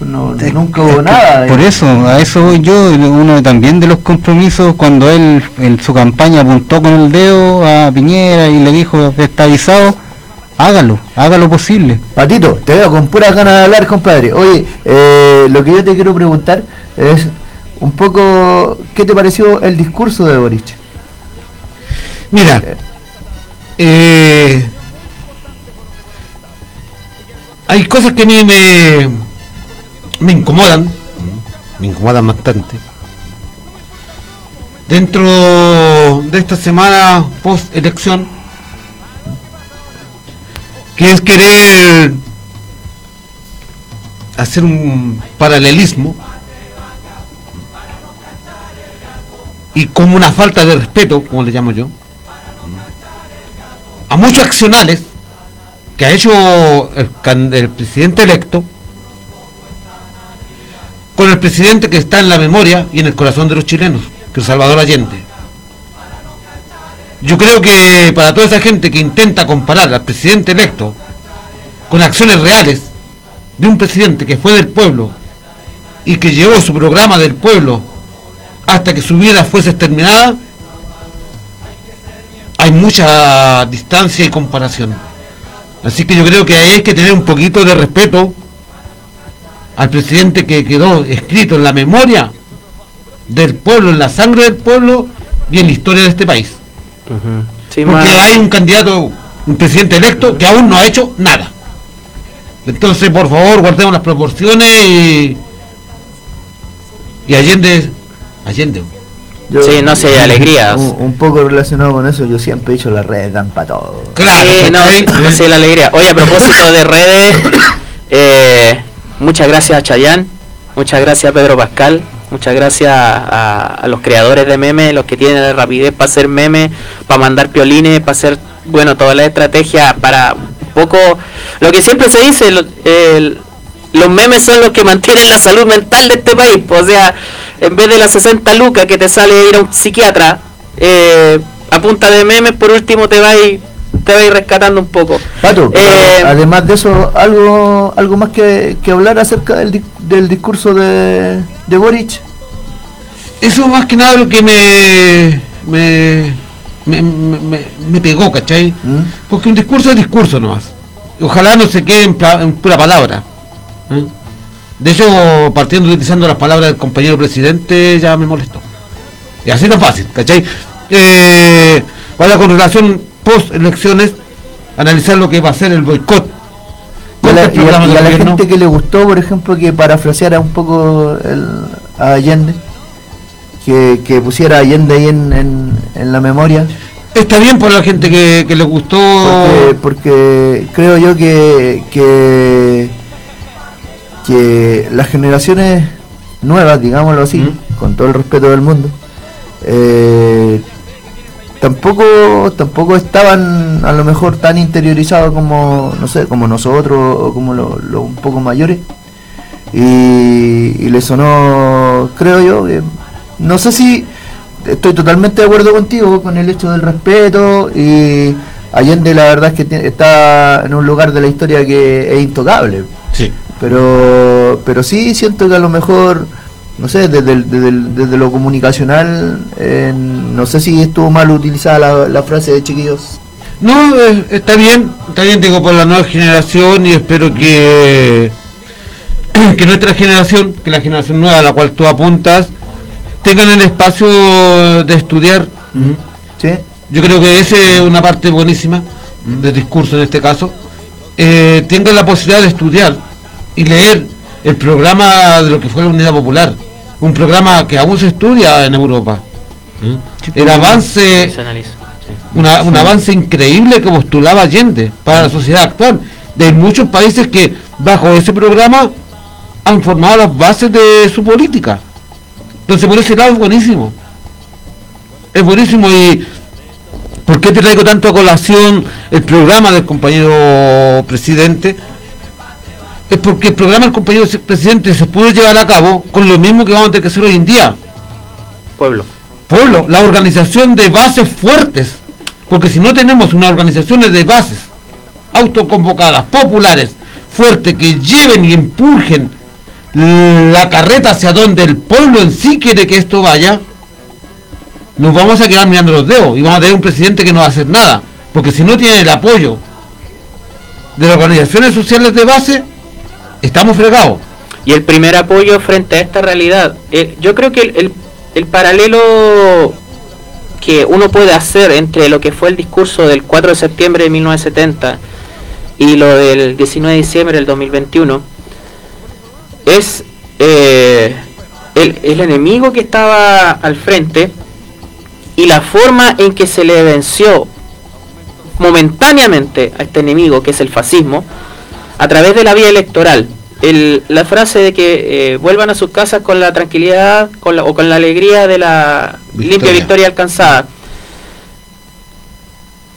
Nunca hubo nada. Por eso, a eso voy yo, uno también de los compromisos, cuando él en su campaña apuntó con el dedo a Piñera y le dijo, está avisado, hágalo, hágalo posible. Patito, te veo con pura ganas de hablar, compadre. Oye, eh, lo que yo te quiero preguntar es un poco, ¿qué te pareció el discurso de Boric? Mira, eh, hay cosas que a mí me, me incomodan, me incomodan bastante. Dentro de esta semana post elección, que es querer hacer un paralelismo y como una falta de respeto, como le llamo yo, a muchos accionales que ha hecho el, presidente electo con el presidente que está en la memoria y en el corazón de los chilenos, que es Salvador Allende. Yo creo que para toda esa gente que intenta comparar al presidente electo con acciones reales de un presidente que fue del pueblo y que llevó su programa del pueblo hasta que su vida fuese exterminada, hay mucha distancia y comparación. Así que yo creo que hay que tener un poquito de respeto al presidente que quedó escrito en la memoria del pueblo, en la sangre del pueblo y en la historia de este país. Porque hay un candidato, un presidente electo que aún no ha hecho nada. Entonces, por favor, guardemos las proporciones y, Y Allende, Allende. Sí, no sé, *laughs* alegría. Un, poco relacionado con eso, yo siempre he dicho las redes dan para todo. Claro, sí, no, sé, la alegría. Oye, a propósito de redes, *coughs* eh, muchas gracias a Chayán, muchas gracias a Pedro Pascal, muchas gracias a, los creadores de memes, los que tienen la rapidez para hacer memes, para mandar piolines, para hacer, bueno, toda la estrategia para un poco, lo que siempre se dice, el los memes son los que mantienen la salud mental de este país. O sea, en vez de las 60 lucas que te sale ir a un psiquiatra, eh, a punta de memes, por último te va a ir, te va rescatando un poco. Pato, eh, además de eso, algo algo más que, hablar acerca del, del discurso de, de Boric. Eso más que nada lo que me me, me, me, pegó, ¿cachai? ¿Mm? Porque un discurso es discurso nomás. Ojalá no se quede en pura palabra. ¿Mm? De hecho, partiendo utilizando las palabras del compañero presidente, ya me molestó. Y así no es fácil, ¿cachai? Eh, ahora con relación post elecciones, analizar lo que va a ser el boicot. Y a la, gente que le gustó, por ejemplo, que parafraseara un poco el, a Allende, que, pusiera Allende ahí en, en, la memoria. Está bien por la gente que, le gustó. Porque, porque creo yo que, que que las generaciones nuevas, digámoslo así, con todo el respeto del mundo, eh, tampoco tampoco estaban a lo mejor tan interiorizados como no sé como nosotros o como los un poco mayores. Y, y le sonó creo yo no sé si estoy totalmente de acuerdo contigo con el hecho del respeto y Allende la verdad es que está en un lugar de la historia que es intocable. Sí pero, pero sí siento que a lo mejor, no sé, desde, desde, lo comunicacional, no sé si estuvo mal utilizada la, frase de chiquillos. No, eh, está bien, está bien, digo, por la nueva generación y espero que, que nuestra generación, que la generación nueva a la cual tú apuntas, tengan el espacio de estudiar. ¿Sí? Yo creo que esa es una parte buenísima del discurso en este caso. Eh, tengan la posibilidad de estudiar y leer el programa de lo que fue la Unidad Popular, un programa que aún se estudia en Europa. ¿Mm? El avance, un avance increíble que postulaba Allende para la sociedad actual, de muchos países que bajo ese programa han formado las bases de su política. Entonces por ese lado es buenísimo. Es buenísimo y ¿por qué te traigo tanto a colación el programa del compañero presidente? Es porque el programa del compañero presidente se pudo llevar a cabo con lo mismo que vamos a tener que hacer hoy en día. Pueblo. Pueblo, la organización de bases fuertes. Porque si no tenemos una organización de bases autoconvocadas, populares, fuertes, que lleven y empurjen la carreta hacia donde el pueblo en sí quiere que esto vaya, nos vamos a quedar mirando los dedos y vamos a tener un presidente que no va a hacer nada. Porque si no tiene el apoyo de las organizaciones sociales de base, estamos fregados. Y el primer apoyo frente a esta realidad, eh, yo creo que el, el, paralelo que uno puede hacer entre lo que fue el discurso del 4 de septiembre de 1970 y lo del 19 de diciembre del 2021 es eh, el, el, enemigo que estaba al frente y la forma en que se le venció momentáneamente a este enemigo que es el fascismo a través de la vía electoral. la frase de que eh, vuelvan a sus casas con la tranquilidad con o con la alegría de la limpia victoria alcanzada.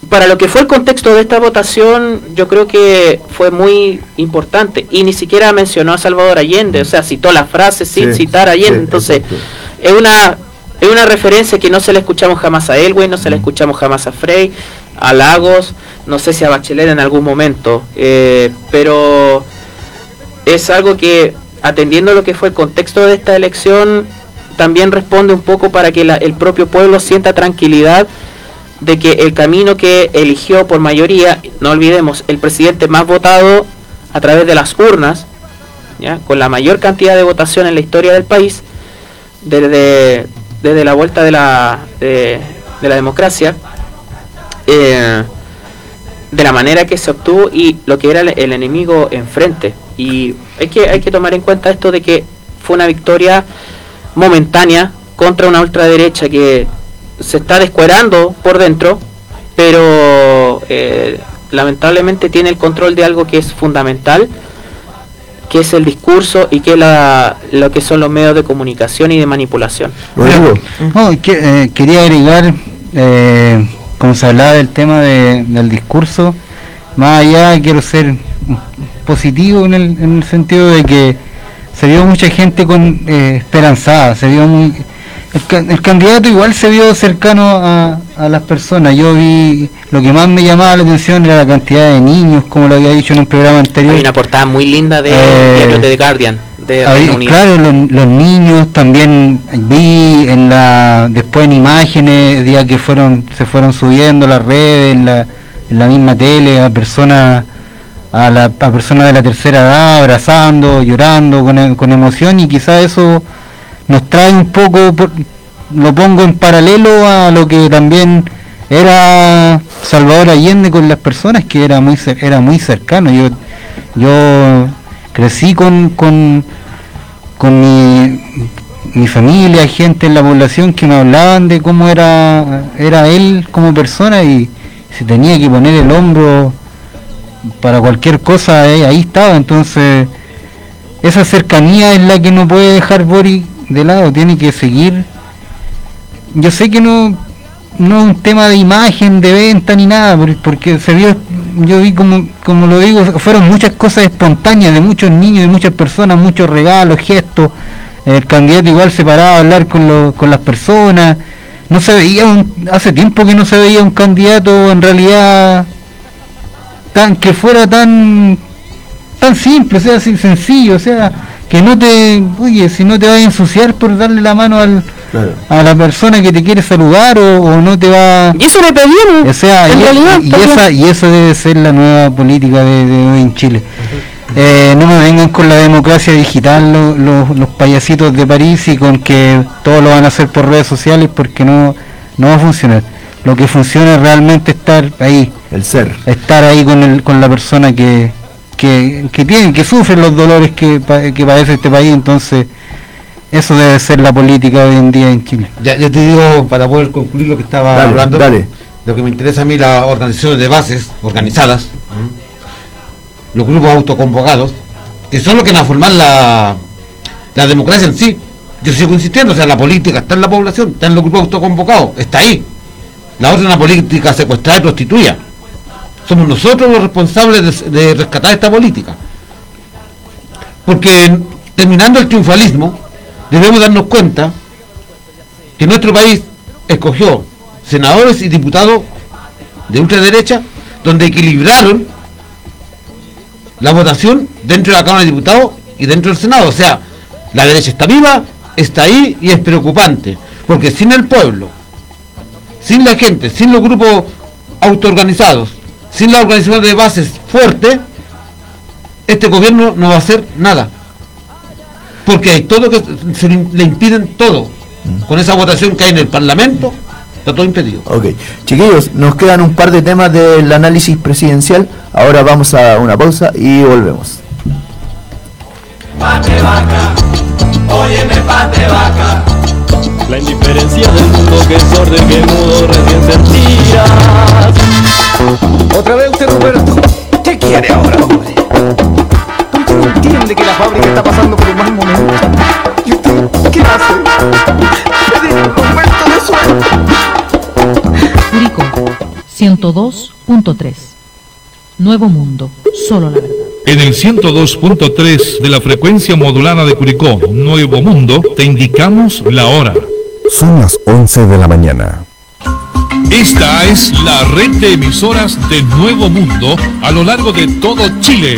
Para lo que fue el contexto de esta votación, yo creo que fue muy importante. Y ni siquiera mencionó a Salvador Allende, o sea, citó la frase sin citar a Allende. Entonces, es una, es una referencia que no se le escuchamos jamás a Elway, no se le mm. escuchamos jamás a Frey, a Lagos, no sé si a Bachelet en algún momento, eh, pero es algo que, atendiendo lo que fue el contexto de esta elección, también responde un poco para que el propio pueblo sienta tranquilidad de que el camino que eligió por mayoría, no olvidemos, el presidente más votado a través de las urnas, con la mayor cantidad de votación en la historia del país, desde, desde la vuelta de la, de la democracia, eh, de la manera que se obtuvo y lo que era el, enemigo enfrente. Y hay que, hay que tomar en cuenta esto de que fue una victoria momentánea contra una ultraderecha que se está descuerando por dentro, pero eh, lamentablemente tiene el control de algo que es fundamental, que es el discurso y que la, lo que son los medios de comunicación y de manipulación. Eh, quería agregar, eh, como se hablaba del tema del discurso, más allá quiero ser positivo en el, en el sentido de que se vio mucha gente con eh, esperanzada, se vio muy el, candidato igual se vio cercano a, las personas. Yo vi, lo que más me llamaba la atención era la cantidad de niños, como lo había dicho en un programa anterior. Hay una portada muy linda de eh, The Guardian. De claro, los, niños también vi en la después en imágenes, día que fueron se fueron subiendo las redes, en la, en la misma tele, a personas a, la, a personas de la tercera edad abrazando, llorando con, con emoción y quizás eso nos trae un poco, lo pongo en paralelo a lo que también era Salvador Allende con las personas, que era muy era muy cercano. Yo yo crecí con con, con mi, mi familia, gente en la población que me hablaban de cómo era era él como persona y si tenía que poner el hombro para cualquier cosa ahí estaba. Entonces esa cercanía es la que no puede dejar Boris de lado, tiene que seguir. Yo sé que no, no es un tema de imagen, de venta ni nada, porque se vio, yo vi como, como lo digo, fueron muchas cosas espontáneas de muchos niños, de muchas personas, muchos regalos, gestos. El candidato igual se paraba a hablar con, con las personas. No se veía, un, hace tiempo que no se veía un candidato en realidad tan que fuera tan tan simple, o sea, sencillo, o sea, que no te, oye, si no te va a ensuciar por darle la mano al, a la persona que te quiere saludar o, no te va... Y eso le pedimos. O sea, y, esa, y eso debe ser la nueva política de, hoy en Chile. Eh, no me vengan con la democracia digital los payasitos de París y con que todo lo van a hacer por redes sociales porque no, no va a funcionar. Lo que funciona es realmente estar ahí. El ser. Estar ahí con, el, con la persona que, que, que tienen, que sufren los dolores que, que padece este país, entonces eso debe ser la política hoy en día en Chile. Ya, te digo, para poder concluir lo que estaba hablando, lo que me interesa a mí, las organizaciones de bases organizadas, los grupos autoconvocados, que son los que van a formar la, la democracia en sí. Yo sigo insistiendo, o sea, la política está en la población, está en los grupos autoconvocados, está ahí. La otra es una política secuestrada y prostituida somos nosotros los responsables de, rescatar esta política. Porque terminando el triunfalismo, debemos darnos cuenta que nuestro país escogió senadores y diputados de ultraderecha donde equilibraron la votación dentro de la Cámara de Diputados y dentro del Senado. O sea, la derecha está viva, está ahí y es preocupante. Porque sin el pueblo, sin la gente, sin los grupos autoorganizados, sin la organización de bases fuerte, este gobierno no va a hacer nada. Porque hay todo que se le impiden todo. Con esa votación que hay en el Parlamento, está todo impedido. Ok. Chiquillos, nos quedan un par de temas del análisis presidencial. Ahora vamos a una pausa y volvemos. Pate vaca, óyeme pate vaca. La indiferencia del mundo que es orden que mudo recién sentías. Otra vez usted, Roberto. ¿Qué quiere ahora, hombre? Entiende que la fábrica está pasando por un mal momento. ¿Y usted qué hace? Pedir un aumento de sueldo. Curicó 102.3 Nuevo Mundo, solo la verdad. En el 102.3 de la frecuencia modulada de Curicó, Nuevo Mundo, te indicamos la hora. Son las 11 de la mañana. Esta es la red de emisoras de Nuevo Mundo a lo largo de todo Chile.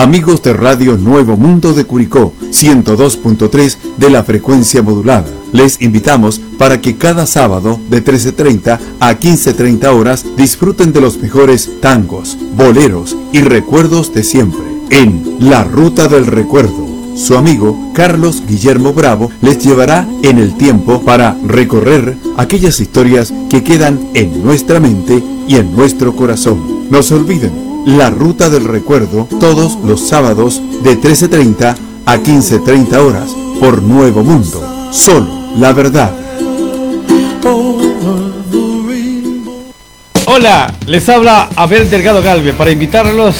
Amigos de Radio Nuevo Mundo de Curicó, 102.3 de la frecuencia modulada. Les invitamos para que cada sábado de 13.30 a 15.30 horas disfruten de los mejores tangos, boleros y recuerdos de siempre. En La Ruta del Recuerdo, su amigo Carlos Guillermo Bravo les llevará en el tiempo para recorrer aquellas historias que quedan en nuestra mente y en nuestro corazón. No se olviden la Ruta del Recuerdo todos los sábados de 13.30 a 15.30 horas por Nuevo Mundo. Solo la verdad. Hola, les habla Abel Delgado Galve para invitarlos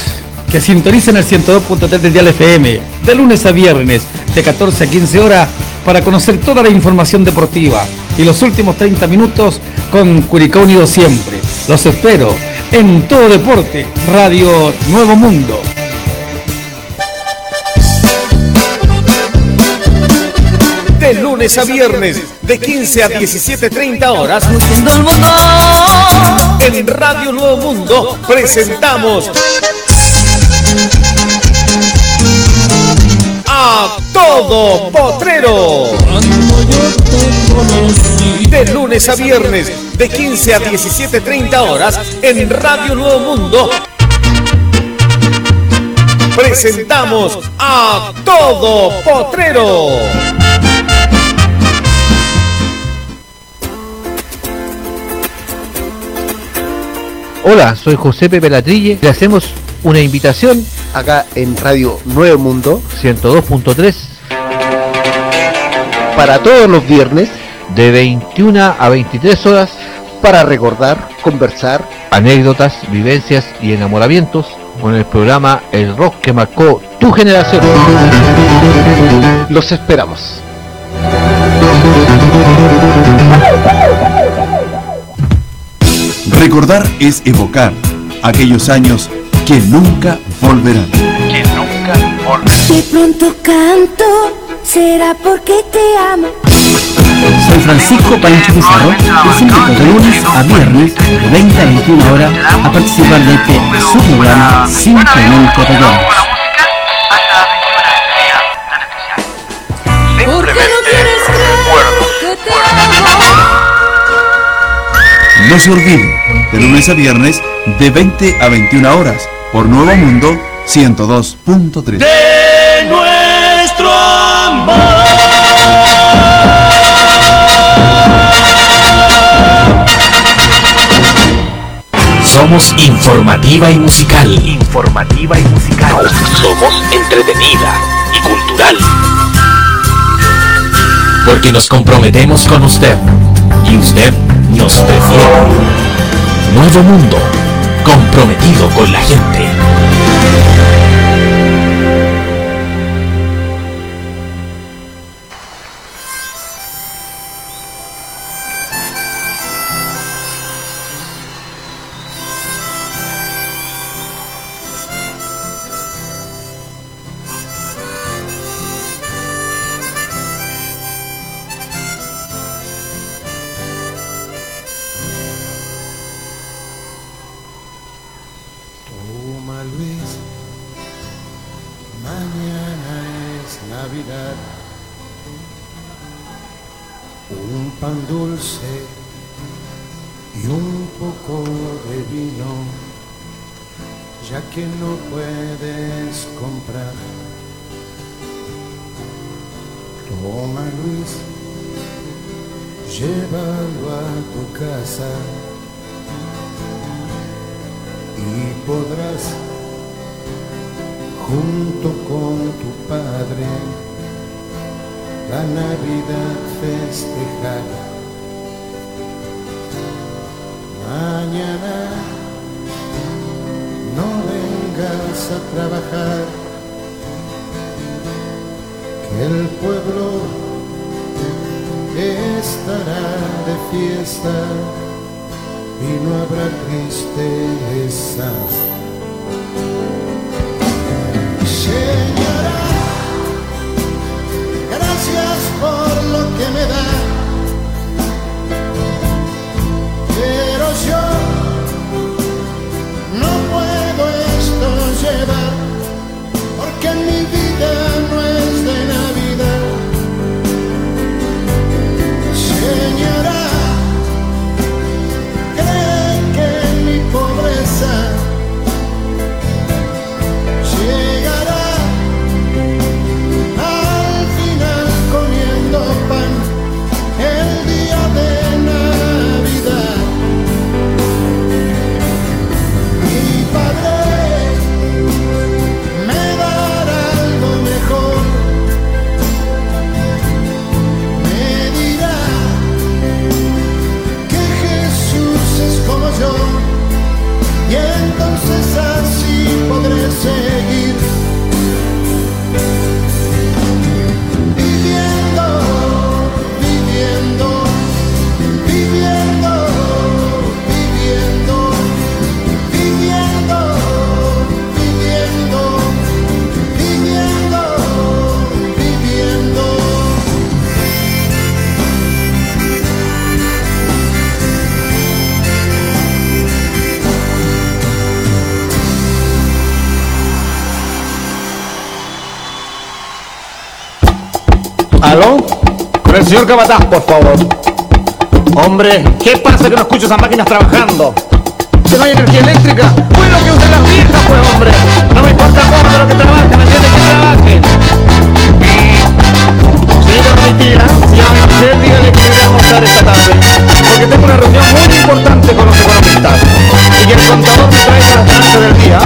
que sintonicen el 102.3 de Dial FM de lunes a viernes de 14 a 15 horas para conocer toda la información deportiva y los últimos 30 minutos con Curicó Unido siempre. Los espero en todo deporte, Radio Nuevo Mundo. De lunes a viernes, de 15 a 17.30 horas, en Radio Nuevo Mundo presentamos a todo potrero. De lunes a viernes, de 15 a 17.30 horas, en Radio Nuevo Mundo, presentamos a Todo Potrero. Hola, soy José Pepe Latrille. Le hacemos una invitación acá en Radio Nuevo Mundo 102.3 para todos los viernes de 21 a 23 horas para recordar, conversar, anécdotas, vivencias y enamoramientos con el programa El Rock que marcó tu generación. Los esperamos. Recordar es evocar aquellos años que nunca volverán. Que nunca volverán. De pronto canto, será porque te amo. Soy Francisco Pancho Pizarro, les invito de lunes a viernes de 20 a 21 horas a participar de este su programa Simplemente Recuerdos. No se olviden, de lunes a viernes de 20 a 21 horas por Nuevo Mundo 102.3. De nuestro amor. Somos informativa y musical. Informativa y musical. Somos entretenida y cultural. Porque nos comprometemos con usted y usted nos prefiere. Nuevo Mundo, comprometido con la gente. Señor Capataz, por favor. Hombre, ¿qué pasa que no escucho esas máquinas trabajando? Que no hay energía eléctrica. Bueno que usen las viejas, pues, hombre. No me importa cómo, pero que trabajen, ¿me entiendes? Que trabajen. Señorita Domitila, si llama usted, dígale que voy a almorzar esta tarde. Porque tengo una reunión muy importante con los economistas. Y que el contador me traiga las ganancias del día.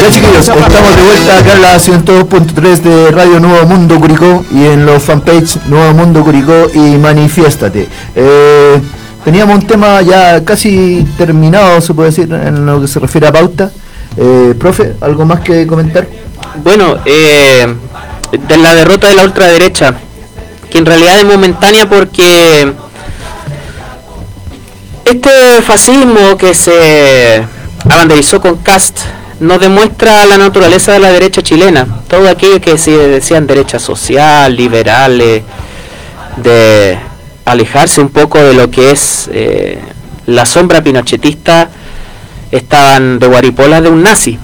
Hola chiquillos, estamos de vuelta acá en la 102.3 de Radio Nuevo Mundo Curicó y en los fanpage Nuevo Mundo Curicó y Manifiéstate. Eh, teníamos un tema ya casi terminado, se puede decir, en lo que se refiere a pauta. Eh, profe, ¿algo más que comentar? Bueno, eh, de la derrota de la ultraderecha, que en realidad es momentánea porque este fascismo que se abanderizó con Cast nos demuestra la naturaleza de la derecha chilena. Todo aquello que se decían derecha social, liberales, de alejarse un poco de lo que es eh, la sombra pinochetista, estaban de guaripola de un nazi.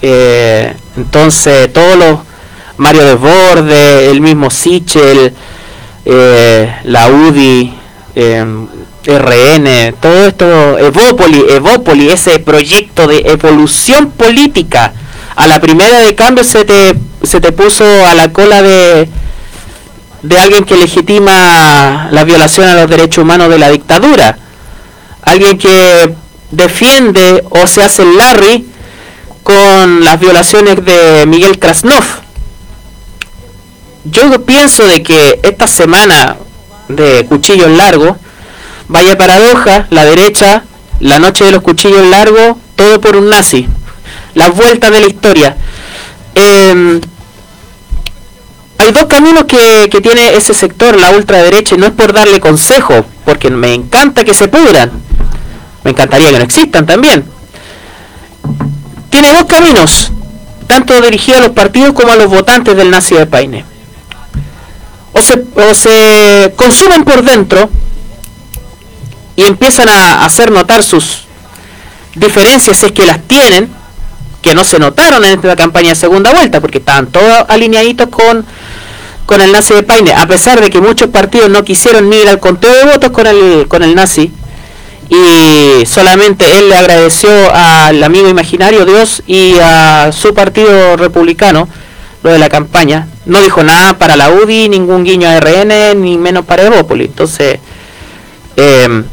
Eh, entonces todos los Mario Desborde, el mismo Sichel, eh, la UDI, eh, RN, todo esto, Evópoli, Evópoli, ese proyecto de evolución política, a la primera de cambio se te, se te puso a la cola de, de alguien que legitima la violación a los derechos humanos de la dictadura, alguien que defiende o se hace Larry con las violaciones de Miguel Krasnov. Yo pienso de que esta semana de cuchillos largos, vaya paradoja, la derecha, la noche de los cuchillos largos, todo por un nazi. Las vueltas de la historia. Eh, hay dos caminos que, que tiene ese sector, la ultraderecha, y no es por darle consejo, porque me encanta que se pudran. Me encantaría que no existan también. Tiene dos caminos, tanto dirigidos a los partidos como a los votantes del nazi de Paine. O se, o se consumen por dentro y empiezan a hacer notar sus diferencias, es que las tienen, que no se notaron en esta campaña de segunda vuelta, porque estaban todos alineaditos con, con el nazi de Paine, a pesar de que muchos partidos no quisieron ni ir al conteo de votos con el, con el nazi, y solamente él le agradeció al amigo imaginario Dios y a su partido republicano lo de la campaña. No dijo nada para la UDI, ningún guiño a RN, ni menos para Evópoli. Entonces, eh,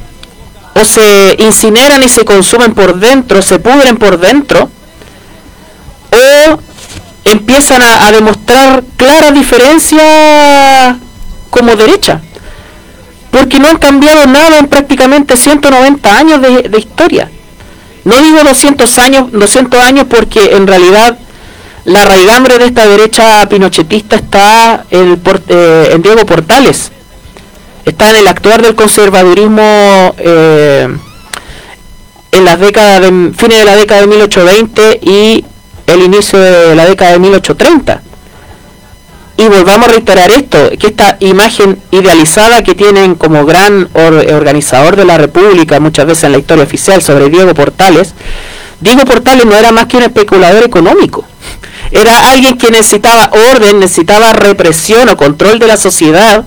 o se incineran y se consumen por dentro, se pudren por dentro, o empiezan a, demostrar clara diferencia como derecha porque no han cambiado nada en prácticamente 190 años de, historia. No digo 200 años, 200 años porque en realidad la raigambre de esta derecha pinochetista está en, el eh, en Diego Portales. Está en el actuar del conservadurismo eh, en las décadas de fines de la década de 1820 y el inicio de la década de 1830. Y volvamos a reiterar esto, que esta imagen idealizada que tienen como gran organizador de la República, muchas veces en la historia oficial, sobre Diego Portales, Diego Portales no era más que un especulador económico. Era alguien que necesitaba orden, necesitaba represión o control de la sociedad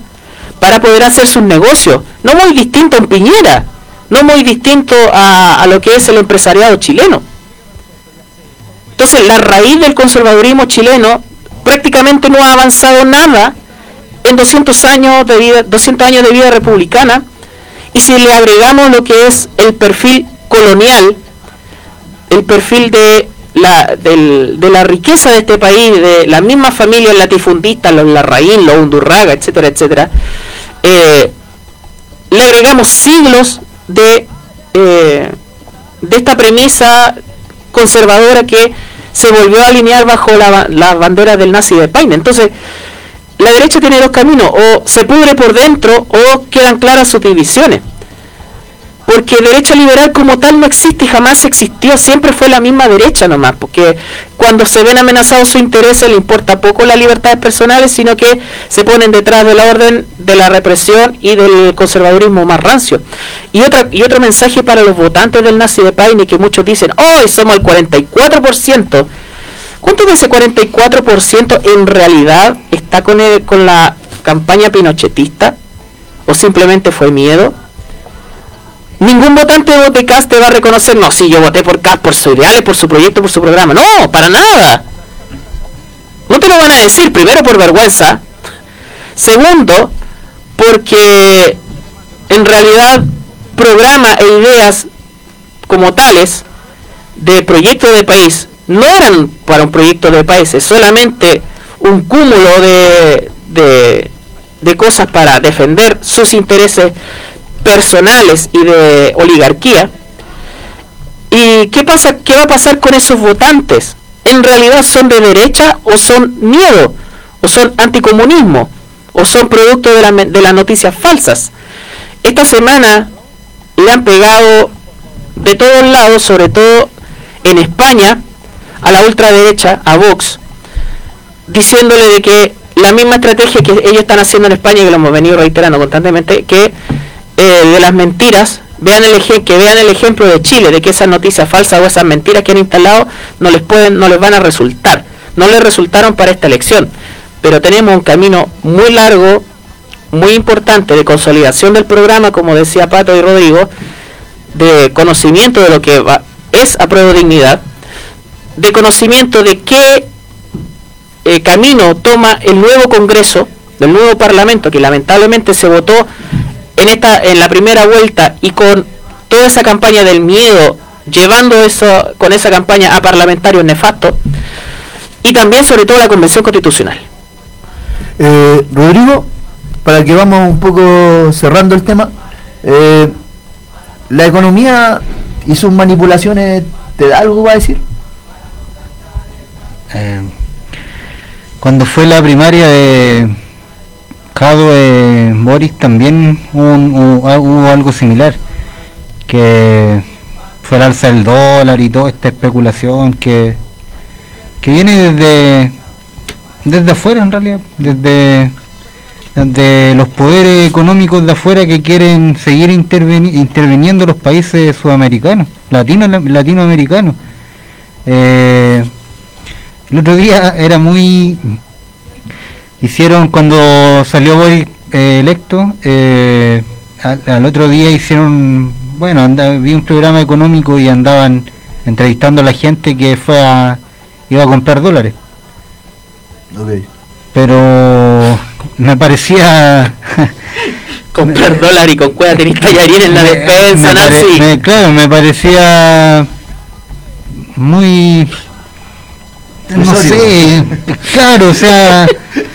para poder hacer sus negocios. No muy distinto un Piñera, no muy distinto a, a lo que es el empresariado chileno. Entonces, la raíz del conservadurismo chileno prácticamente no ha avanzado nada en 200 años de vida, 200 años de vida republicana. Y si le agregamos lo que es el perfil colonial, el perfil de la, de la riqueza de este país, de las mismas familias latifundistas, los Larraín, los Undurraga, etcétera, etcétera, eh, le agregamos siglos de, eh, de esta premisa conservadora que se volvió a alinear bajo la, la bandera del nazi de Paine. Entonces, la derecha tiene dos caminos, o se pudre por dentro o quedan claras sus divisiones. Porque derecha liberal como tal no existe y jamás existió, siempre fue la misma derecha nomás, porque cuando se ven amenazados sus intereses le importa poco las libertades personales, sino que se ponen detrás de la orden de la represión y del conservadurismo más rancio. Y, otra, y otro mensaje para los votantes del nazi de Paine, que muchos dicen, hoy somos el 44%. ¿Cuánto de ese 44% en realidad está con, con la campaña pinochetista? ¿O simplemente fue miedo? Ningún votante de Cast te va a reconocer, no, sí, yo voté por Cast por su ideales, por su proyecto, por su programa. No, para nada. No te lo van a decir, primero por vergüenza. Segundo, porque en realidad programa e ideas como tales de proyecto de país no eran para un proyecto de país, es solamente un cúmulo de, de cosas para defender sus intereses personales y de oligarquía. ¿Y qué pasa? ¿Qué va a pasar con esos votantes? ¿En realidad son de derecha o son miedo? ¿O son anticomunismo? ¿O son producto de, la, de las noticias falsas? Esta semana le han pegado de todos lados, sobre todo en España, a la ultraderecha, a Vox, diciéndole de que la misma estrategia que ellos están haciendo en España, que lo hemos venido reiterando constantemente, que eh, de las mentiras, vean el que vean el ejemplo de Chile, de que esas noticias falsas o esas mentiras que han instalado no les pueden, no les van a resultar, no les resultaron para esta elección. Pero tenemos un camino muy largo, muy importante de consolidación del programa, como decía Pato y Rodrigo, de conocimiento de lo que es a prueba de dignidad, de conocimiento de qué eh, camino toma el nuevo Congreso, del nuevo Parlamento, que lamentablemente se votó en esta en la primera vuelta y con toda esa campaña del miedo llevando eso con esa campaña a parlamentarios nefastos y también sobre todo la convención constitucional. Eh, Rodrigo para que vamos un poco cerrando el tema eh, la economía y sus manipulaciones te da algo va a decir eh, cuando fue la primaria de de Boris también hubo, algo similar, que fue el alza del dólar y toda esta especulación que, que viene desde, desde afuera en realidad, desde, desde los poderes económicos de afuera que quieren seguir interviniendo los países sudamericanos, latino, latinoamericanos. Eh, el otro día era muy hicieron cuando salió Boris eh, electo, eh, al, otro día hicieron, bueno, vi un programa económico y andaban entrevistando a la gente que fue a, iba a comprar dólares. Pero me parecía... *laughs* comprar dólares y con cueva tenés tallarín en la despensa, me, claro, me parecía muy no sé, claro, o sea, *laughs*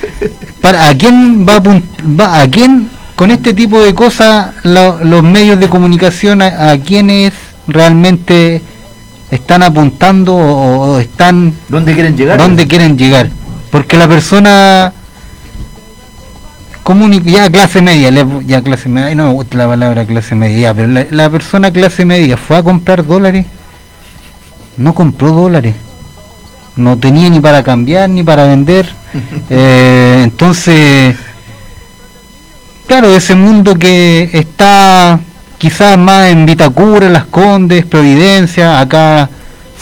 para a quién va a, a quién con este tipo de cosas los medios de comunicación a, a quienes realmente están apuntando o, están dónde quieren llegar dónde quieren llegar porque la persona común ya clase media, ya clase media, no me gusta la palabra clase media, ya, pero la, la persona clase media fue a comprar dólares, no compró dólares, no tenía ni para cambiar ni para vender, *laughs* eh, entonces, claro, ese mundo que está quizás más en Vitacura, Las Condes, Providencia, acá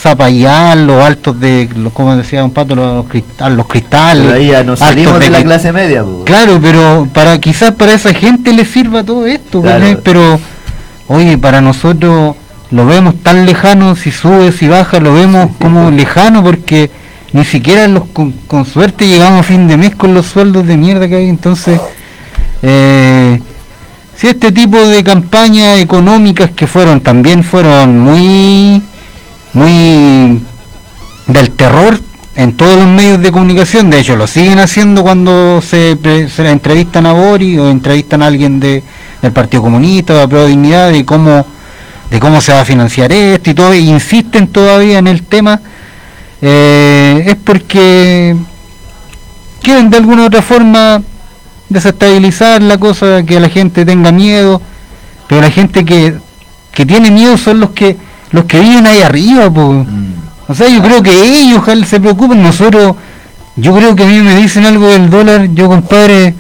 Zapayal, los altos de, los, como decía un pato, los, cristal, los cristales. Pero ahí ya nos salimos de la clase media, po. Claro, pero para quizás para esa gente le sirva todo esto, pero oye, para nosotros lo vemos tan lejano, si sube, si baja, lo vemos como lejano porque ni siquiera los con, con suerte llegamos a fin de mes con los sueldos de mierda que hay, entonces eh, si este tipo de campañas económicas que fueron también fueron muy muy del terror en todos los medios de comunicación, de hecho lo siguen haciendo cuando se, se entrevistan a Bori o entrevistan a alguien de, del Partido Comunista o de Pro Dignidad de cómo de cómo se va a financiar esto y todo, e insisten todavía en el tema, eh, es porque quieren de alguna u otra forma desestabilizar la cosa, que la gente tenga miedo, pero la gente que, que tiene miedo son los que los que viven ahí arriba, po. o sea, yo creo que ellos se preocupen, nosotros, yo creo que a mí me dicen algo del dólar, yo compadre,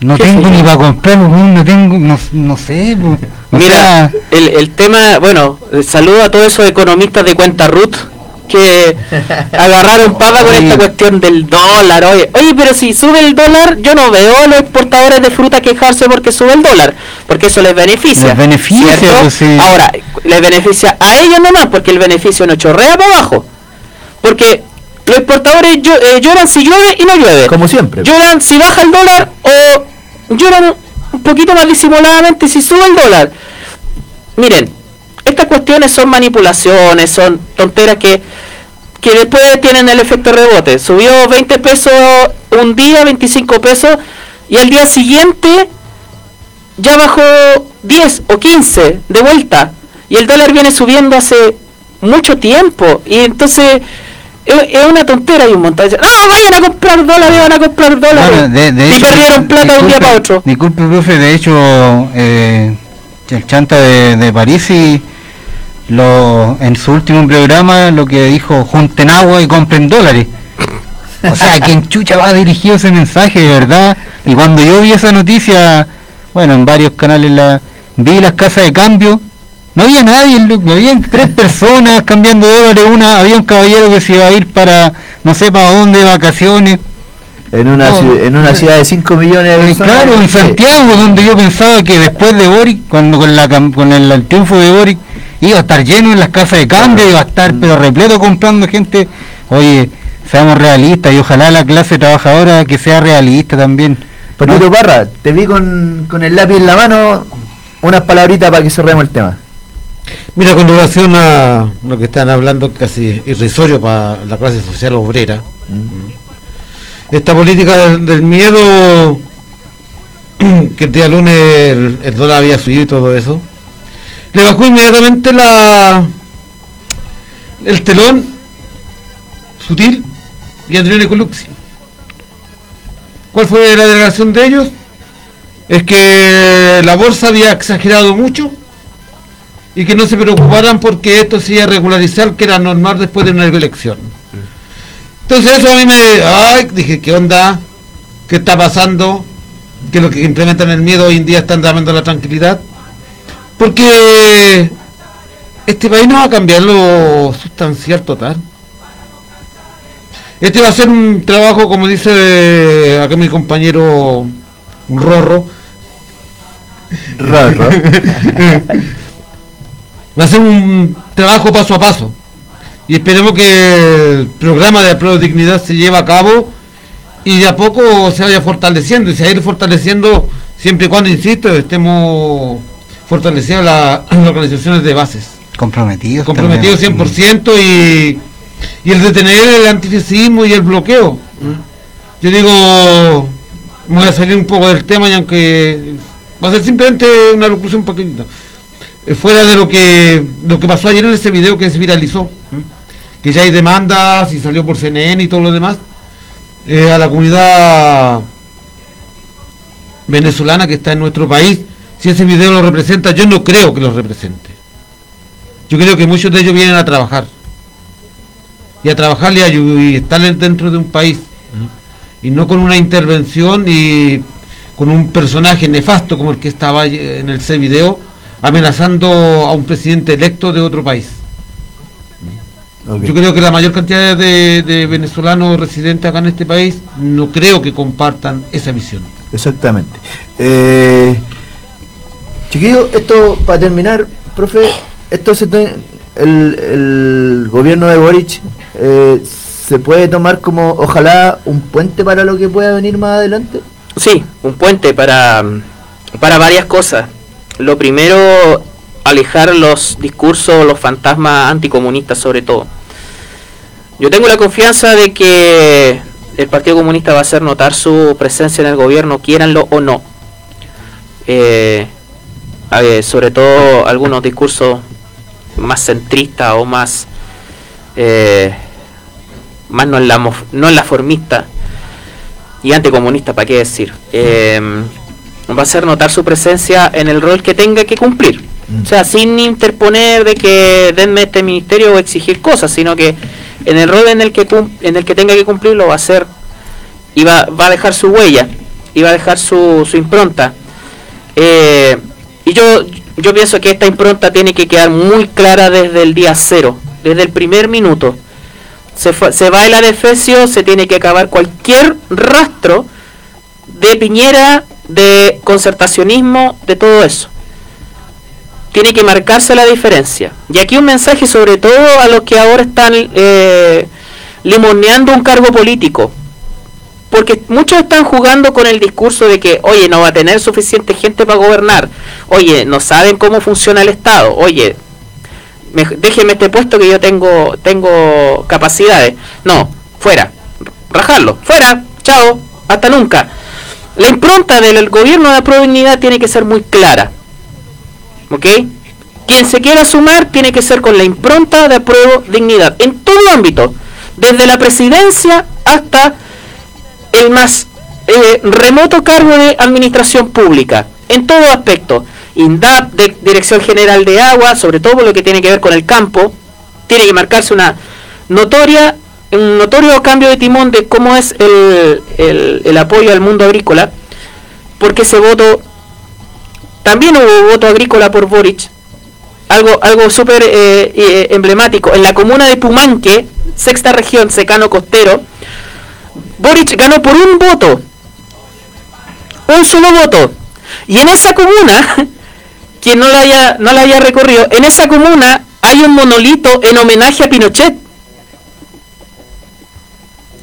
no ¿Qué tengo ni para comprarlo, no tengo, no, no sé, Mira, sea, el, el tema, bueno, eh, saludo a todos esos economistas de cuenta Ruth que *laughs* agarraron papa con esta cuestión del dólar. Oye, oye, pero si sube el dólar, yo no veo a los exportadores de fruta quejarse porque sube el dólar, porque eso les beneficia. Les beneficia, pues, sí. Ahora, les beneficia a ellos nomás, porque el beneficio no chorrea para abajo. Porque los exportadores eh, lloran si llueve y no llueve. Como siempre. Lloran si baja el dólar o lloran un poquito más disimuladamente si sube el dólar. Miren, estas cuestiones son manipulaciones, son tonteras que, que después tienen el efecto rebote. Subió 20 pesos un día, 25 pesos, y al día siguiente ya bajó 10 o 15 de vuelta. Y el dólar viene subiendo hace mucho tiempo. Y entonces es, una tontera y un montón de... ¡Ah, vayan a comprar dólares, van a comprar dólares! Claro, de- de y hecho, perdieron plata de un día para otro. Disculpe, profe, de hecho, eh, el chanta de, de París y lo, en su último programa lo que dijo, junten agua y compren dólares. O sea, ¿a *laughs* quién chucha va dirigido ese mensaje, de verdad? Y cuando yo vi esa noticia, bueno, en varios canales la vi las casas de cambio, no había nadie, loco, habían tres personas cambiando dólares, una, había un caballero que se iba a ir para, no sé para dónde, de vacaciones. En una, No. en una ciudad de 5 millones de personas. claro, en. Santiago, donde yo pensaba que después de Boric, cuando con, la, con el, el triunfo de Boric, iba a estar lleno en las casas de cambio, iba a estar pero repleto comprando gente. Oye, seamos realistas y ojalá la clase trabajadora que sea realista también. Patito Parra, te vi con, con el lápiz en la mano, unas palabritas para que cerremos el tema. Mira, con relación a lo que están hablando, casi irrisorio para la clase social obrera, esta política del, miedo, *clears throat* que el día lunes el, dólar había subido y todo eso, le bajó inmediatamente la el telón sutil y Adriano Coluxi. ¿Cuál fue la delegación de ellos? Es que la bolsa había exagerado mucho y que no se preocuparan porque esto se iba a regularizar, que era normal después de una elección. Entonces eso a mí me... Ay, dije, ¿qué onda? ¿Qué está pasando? Que los que implementan el miedo hoy en día están dando la tranquilidad. Porque este país no va a cambiar lo sustancial total. Este va a ser un trabajo, como dice acá mi compañero Rorro. Rorro. *laughs* va a ser un trabajo paso a paso. Y esperemos que el programa de Apruebo Dignidad se lleve a cabo y de a poco se vaya fortaleciendo. Y se va a ir fortaleciendo siempre y cuando, insisto, estemos fortaleciendo la- *clears throat* las organizaciones de bases. Comprometidos. Comprometidos también. 100% y, y el detener el antifascismo y el bloqueo. Yo digo, voy a salir un poco del tema y aunque va a ser simplemente una locución pequeñita. Eh, Fuera de lo que lo que pasó ayer en ese video que se viralizó, que ya hay demandas y salió por CNN y todo lo demás, eh, a la comunidad venezolana que está en nuestro país, si ese video lo representa, yo no creo que lo represente. Yo creo que muchos de ellos vienen a trabajar. Y a trabajar y, a, estar dentro de un país. Y no con una intervención y con un personaje nefasto como el que estaba en ese video, amenazando a un presidente electo de otro país. Yo creo que la mayor cantidad de, venezolanos residentes acá en este país no creo que compartan esa visión. Exactamente. Eh, chiquillo, esto para terminar, profe, esto se el, gobierno de Boric eh, se puede tomar como ojalá un puente para lo que pueda venir más adelante. Sí, un puente para, para varias cosas. Lo primero, alejar los discursos, los fantasmas anticomunistas sobre todo yo tengo la confianza de que el Partido Comunista va a hacer notar su presencia en el gobierno, quieranlo o no. Eh, sobre todo algunos discursos más centristas o más eh, más no en la no en formista y anticomunista para qué decir eh, va a hacer notar su presencia en el rol que tenga que cumplir mm. o sea sin interponer de que denme este ministerio o exigir cosas sino que en el rol en el que, en el que tenga que cumplir lo va a hacer y va, a dejar su huella y va a dejar su, su impronta. Eh, y yo, yo pienso que esta impronta tiene que quedar muy clara desde el día cero, desde el primer minuto. Se, se va el adefesio, se tiene que acabar cualquier rastro de Piñera, de concertacionismo, de todo eso tiene que marcarse la diferencia. Y aquí un mensaje sobre todo a los que ahora están eh, limoneando un cargo político. Porque muchos están jugando con el discurso de que, oye, no va a tener suficiente gente para gobernar. Oye, no saben cómo funciona el Estado. Oye, déjenme este puesto que yo tengo, tengo capacidades. No, fuera. Rajarlo. Fuera. Chao. Hasta nunca. La impronta del gobierno de la provincia tiene que ser muy clara ¿Ok? Quien se quiera sumar tiene que ser con la impronta de apruebo dignidad, en todo ámbito, desde la presidencia hasta el más eh, remoto cargo de administración pública, en todo aspecto. INDAP, Dirección General de Agua, sobre todo lo que tiene que ver con el campo, tiene que marcarse una notoria, un notorio cambio de timón de cómo es el, el, apoyo al mundo agrícola, porque ese voto también hubo voto agrícola por Boric, algo, algo súper eh, eh, emblemático. En la comuna de Pumanque, sexta región, secano costero, Boric ganó por un voto, un solo voto. Y en esa comuna, *laughs* quien no la haya, no la haya recorrido, en esa comuna hay un monolito en homenaje a Pinochet.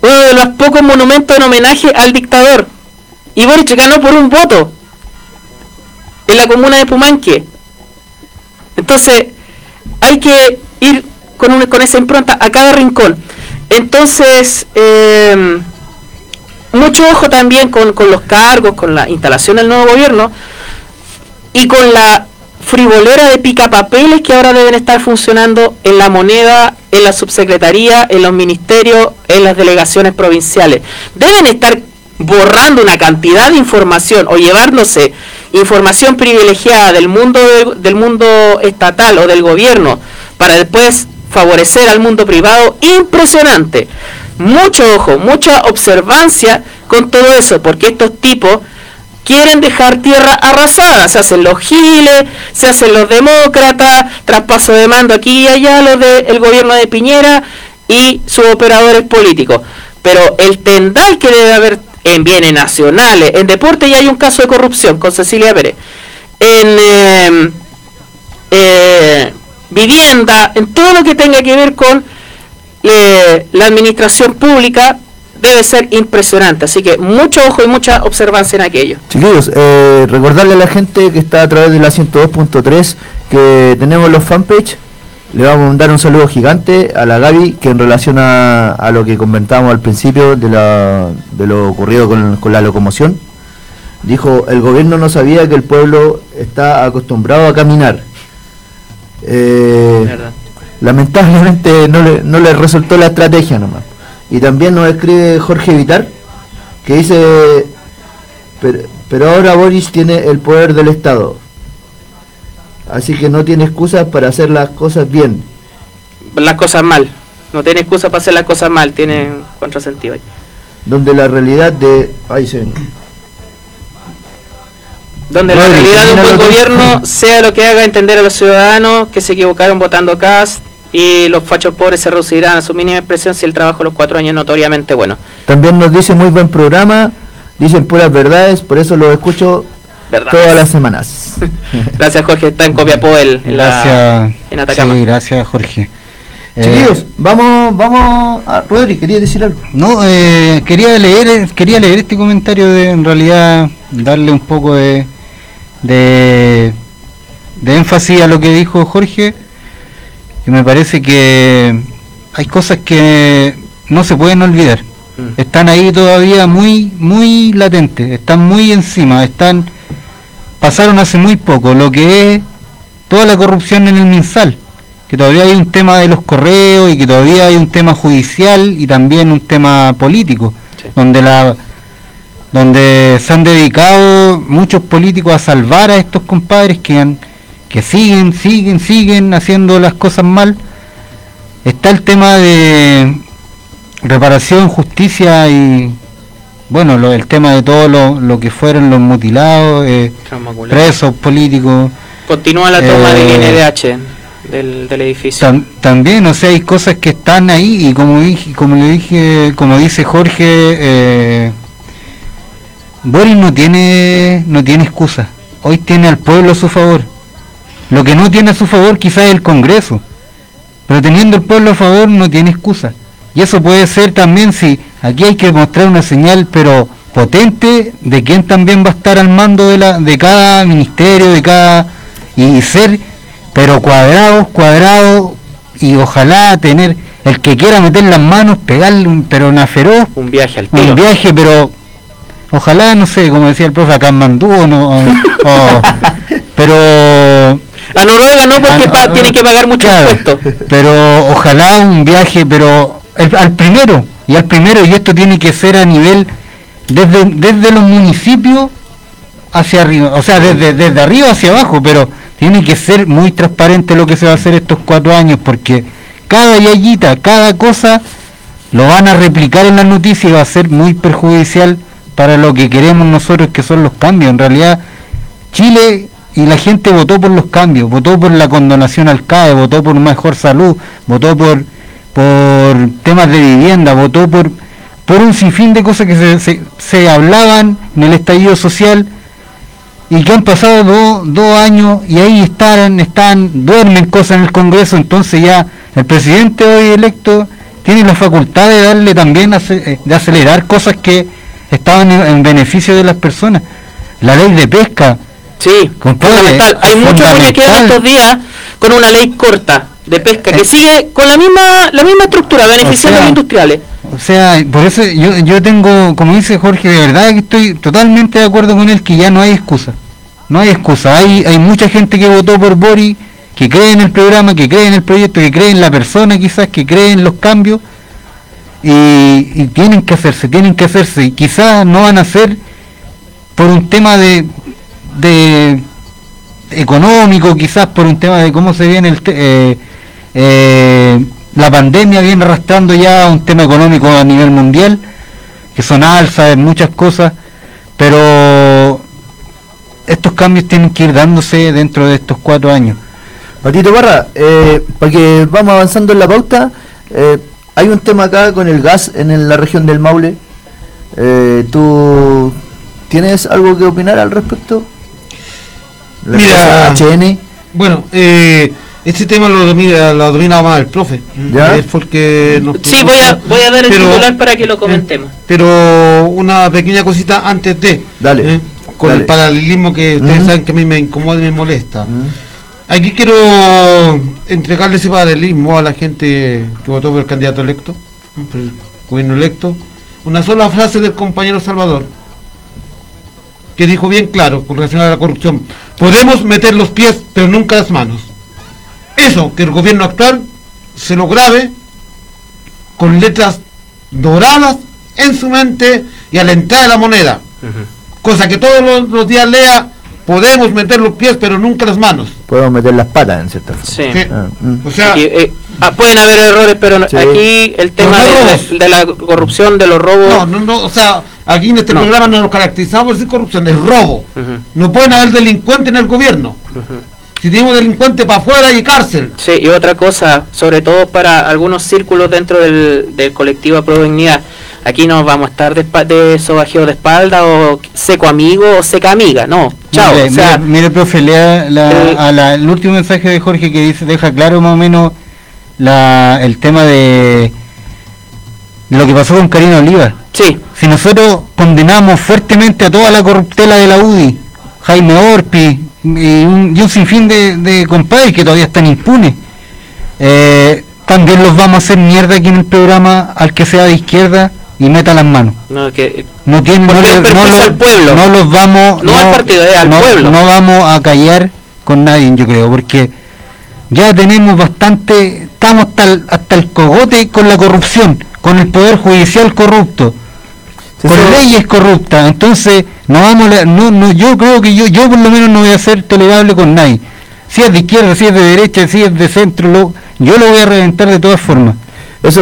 Uno de los pocos monumentos en homenaje al dictador. Y Boric ganó por un voto en la comuna de Pumanque. Entonces, hay que ir con, con esa impronta a cada rincón. Entonces, em, mucho ojo también con, con, los cargos, con la instalación del nuevo gobierno y con la frivolera de picapapeles que ahora deben estar funcionando en la moneda, en la subsecretaría, en los ministerios, en las delegaciones provinciales. Deben estar borrando una cantidad de información o llevándose información privilegiada del mundo del mundo estatal o del gobierno para después favorecer al mundo privado impresionante mucho ojo mucha observancia con todo eso porque estos tipos quieren dejar tierra arrasada. Se hacen los giles se hacen los demócratas traspaso de mando aquí y allá los del gobierno de Piñera y sus operadores políticos. Pero el tendal que debe haber en bienes nacionales, en deporte ya hay un caso de corrupción con Cecilia Pérez, en em, eh, vivienda, en todo lo que tenga que ver con eh, la administración pública, debe ser impresionante. Así que mucho ojo y mucha observancia en aquello. Chiquillos, eh, recordarle a la gente que está a través de la 102.3 que tenemos los fanpage le vamos a dar un saludo gigante a la Gaby, que en relación a, lo que comentábamos al principio de, lo ocurrido con, la locomoción, dijo, el gobierno no sabía que el pueblo está acostumbrado a caminar. Eh, lamentablemente no le, no le resultó la estrategia nomás. Y también nos escribe Jorge Vitar, que dice, Pero ahora Boris tiene el poder del Estado. Así que no tiene excusas para hacer las cosas bien. Las cosas mal. No tiene excusa para hacer las cosas mal, tiene contrasentido ahí. Donde la realidad de... Ay, se... Donde la realidad de un buen gobierno sea lo que haga entender a los ciudadanos que se equivocaron votando CAS y los fachos pobres se reducirán a su mínima expresión si el trabajo de los cuatro años es notoriamente bueno. También nos dice muy buen programa, dicen puras verdades, por eso lo escucho todas las semanas. *laughs* Gracias Jorge, está en Copiapó el, en, la- Gracias. en Atacama. Sí, gracias Jorge. Eh, Chiquillos, vamos, vamos a Rodri, quería decir algo. No, eh, quería leer, quería leer este comentario de, en realidad, darle un poco de, de, de énfasis a lo que dijo Jorge, que me parece que hay cosas que no se pueden olvidar. Están ahí todavía muy, muy latentes, están muy encima, están, pasaron hace muy poco, lo que es toda la corrupción en el MinSal, que todavía hay un tema de los correos y que todavía hay un tema judicial y también un tema político, donde la donde se han dedicado muchos políticos a salvar a estos compadres que han, que siguen, siguen, siguen haciendo las cosas mal. Está el tema de reparación, justicia y bueno, lo- el tema de todo lo, lo que fueron los mutilados, eh, presos políticos. Continúa la toma Eh, del INDH del, del edificio. Tam- también, o sea, hay cosas que están ahí y como dije, como le dije, como dice Jorge, eh, Boris no tiene, no tiene excusa. Hoy tiene al pueblo a su favor. Lo que no tiene a su favor quizás es el Congreso. Pero teniendo el pueblo a favor no tiene excusa. Y eso puede ser también si aquí hay que mostrar una señal pero potente de quién también va a estar al mando de la de cada ministerio, de cada y ser pero cuadrados, cuadrados y ojalá tener el que quiera meter las manos, pegarle un pero una feroz, Un viaje al tiro. un viaje pero ojalá no sé, como decía el profe acá en Mandú o no o- o- *laughs* pero A Noruega no porque tiene que pagar mucho claro, impuesto. pero ojalá un viaje, pero el- al primero, y al primero, y esto tiene que ser a nivel, desde, desde los municipios hacia arriba, o sea, desde, desde arriba hacia abajo, pero tiene que ser muy transparente lo que se va a hacer estos cuatro años, porque cada yayita, cada cosa, lo van a replicar en las noticias y va a ser muy perjudicial para lo que queremos nosotros, que son los cambios. En realidad, Chile y la gente votó por los cambios, votó por la condonación al CAE, votó por mejor salud, votó por por temas de vivienda, votó por por un sinfín de cosas que se, se, hablaban en el estallido social y que han pasado do- dos años y ahí están, están, duermen cosas en el Congreso, entonces ya el presidente hoy electo tiene la facultad de darle también, eh, de acelerar cosas que estaban en beneficio de las personas. La ley de pesca. Sí, fundamental. Hay muchos muñequeos estos días con una ley corta de pesca que sigue con la misma la misma estructura, beneficiando a los industriales. O sea, por eso yo, yo tengo, como dice Jorge, de verdad que estoy totalmente de acuerdo con él que ya no hay excusa. No hay excusa. Hay, hay mucha gente que votó por Boris, que cree en el programa, que cree en el proyecto, que cree en la persona quizás, que cree en los cambios. Y, y tienen que hacerse, tienen que hacerse. Y quizás no van a ser por un tema de, de económico, quizás por un tema de cómo se viene el... te- eh, eh, la pandemia viene arrastrando ya un tema económico a nivel mundial, que son alzas en muchas cosas, pero estos cambios tienen que ir dándose dentro de estos cuatro años. Patito Barra, eh, para que vamos avanzando en la pauta, eh, hay un tema acá con el gas en la región del Maule. Eh, ¿Tú tienes algo que opinar al respecto? La Mira, HN. Bueno, eh, este tema lo domina, lo domina más el profe. ¿Ya? Él fue el que nos Sí, voy a, voy a dar el Pero- titular para que lo comentemos. Pero una pequeña cosita antes de. Dale. ¿eh? Con dale. el paralelismo que ustedes saben que a mí me incomoda y me molesta. Aquí quiero entregarle ese paralelismo a la gente que votó por el candidato electo, por el gobierno electo. Una sola frase del compañero Salvador, que dijo bien claro con relación a la corrupción. Podemos meter los pies, pero nunca las manos. Eso, que el gobierno actual se lo grabe con letras doradas en su mente y a la entrada de la moneda. cosa que todos los, los días lea, podemos meter los pies pero nunca las manos. Podemos meter las patas en cierta forma. Sí. Sí. Ah, mm. O sea, Aquí, eh, ah, pueden haber errores, pero Sí. aquí el tema de, de la corrupción, de los robos. no, no, no, o sea, aquí en este No. programa no nos caracterizamos por decir corrupción, es robo. No pueden haber delincuentes en el gobierno. Si tenemos delincuentes para afuera hay cárcel. Sí, y otra cosa, sobre todo para algunos círculos dentro del, del colectivo Pro Dignidad, aquí no vamos a estar de, sobajeo de espalda o seco amigo o seca amiga, no, chao. Mire, o sea, mire, mire, profe, lea la- el- a la- el último mensaje de Jorge que dice, deja claro más o menos la, el tema de lo que pasó con Karina Oliva. Sí, Si nosotros condenamos fuertemente a toda la corruptela de la UDI, Jaime Orpi y un, y un sinfín de, de compadres que todavía están impunes, eh, también los vamos a hacer mierda aquí en el programa al que sea de izquierda y meta las manos. no, que, No, tienen, no, le- al pueblo. no los vamos No al partido, al pueblo. no vamos a callar con nadie yo creo porque ya tenemos bastante estamos hasta el, hasta el cogote con la corrupción con el poder judicial corrupto con eso- leyes corruptas entonces no vamos a, no, no yo creo que yo yo por lo menos no voy a ser tolerable con nadie si es de izquierda si es de derecha si es de centro lo, yo lo voy a reventar de todas formas Eso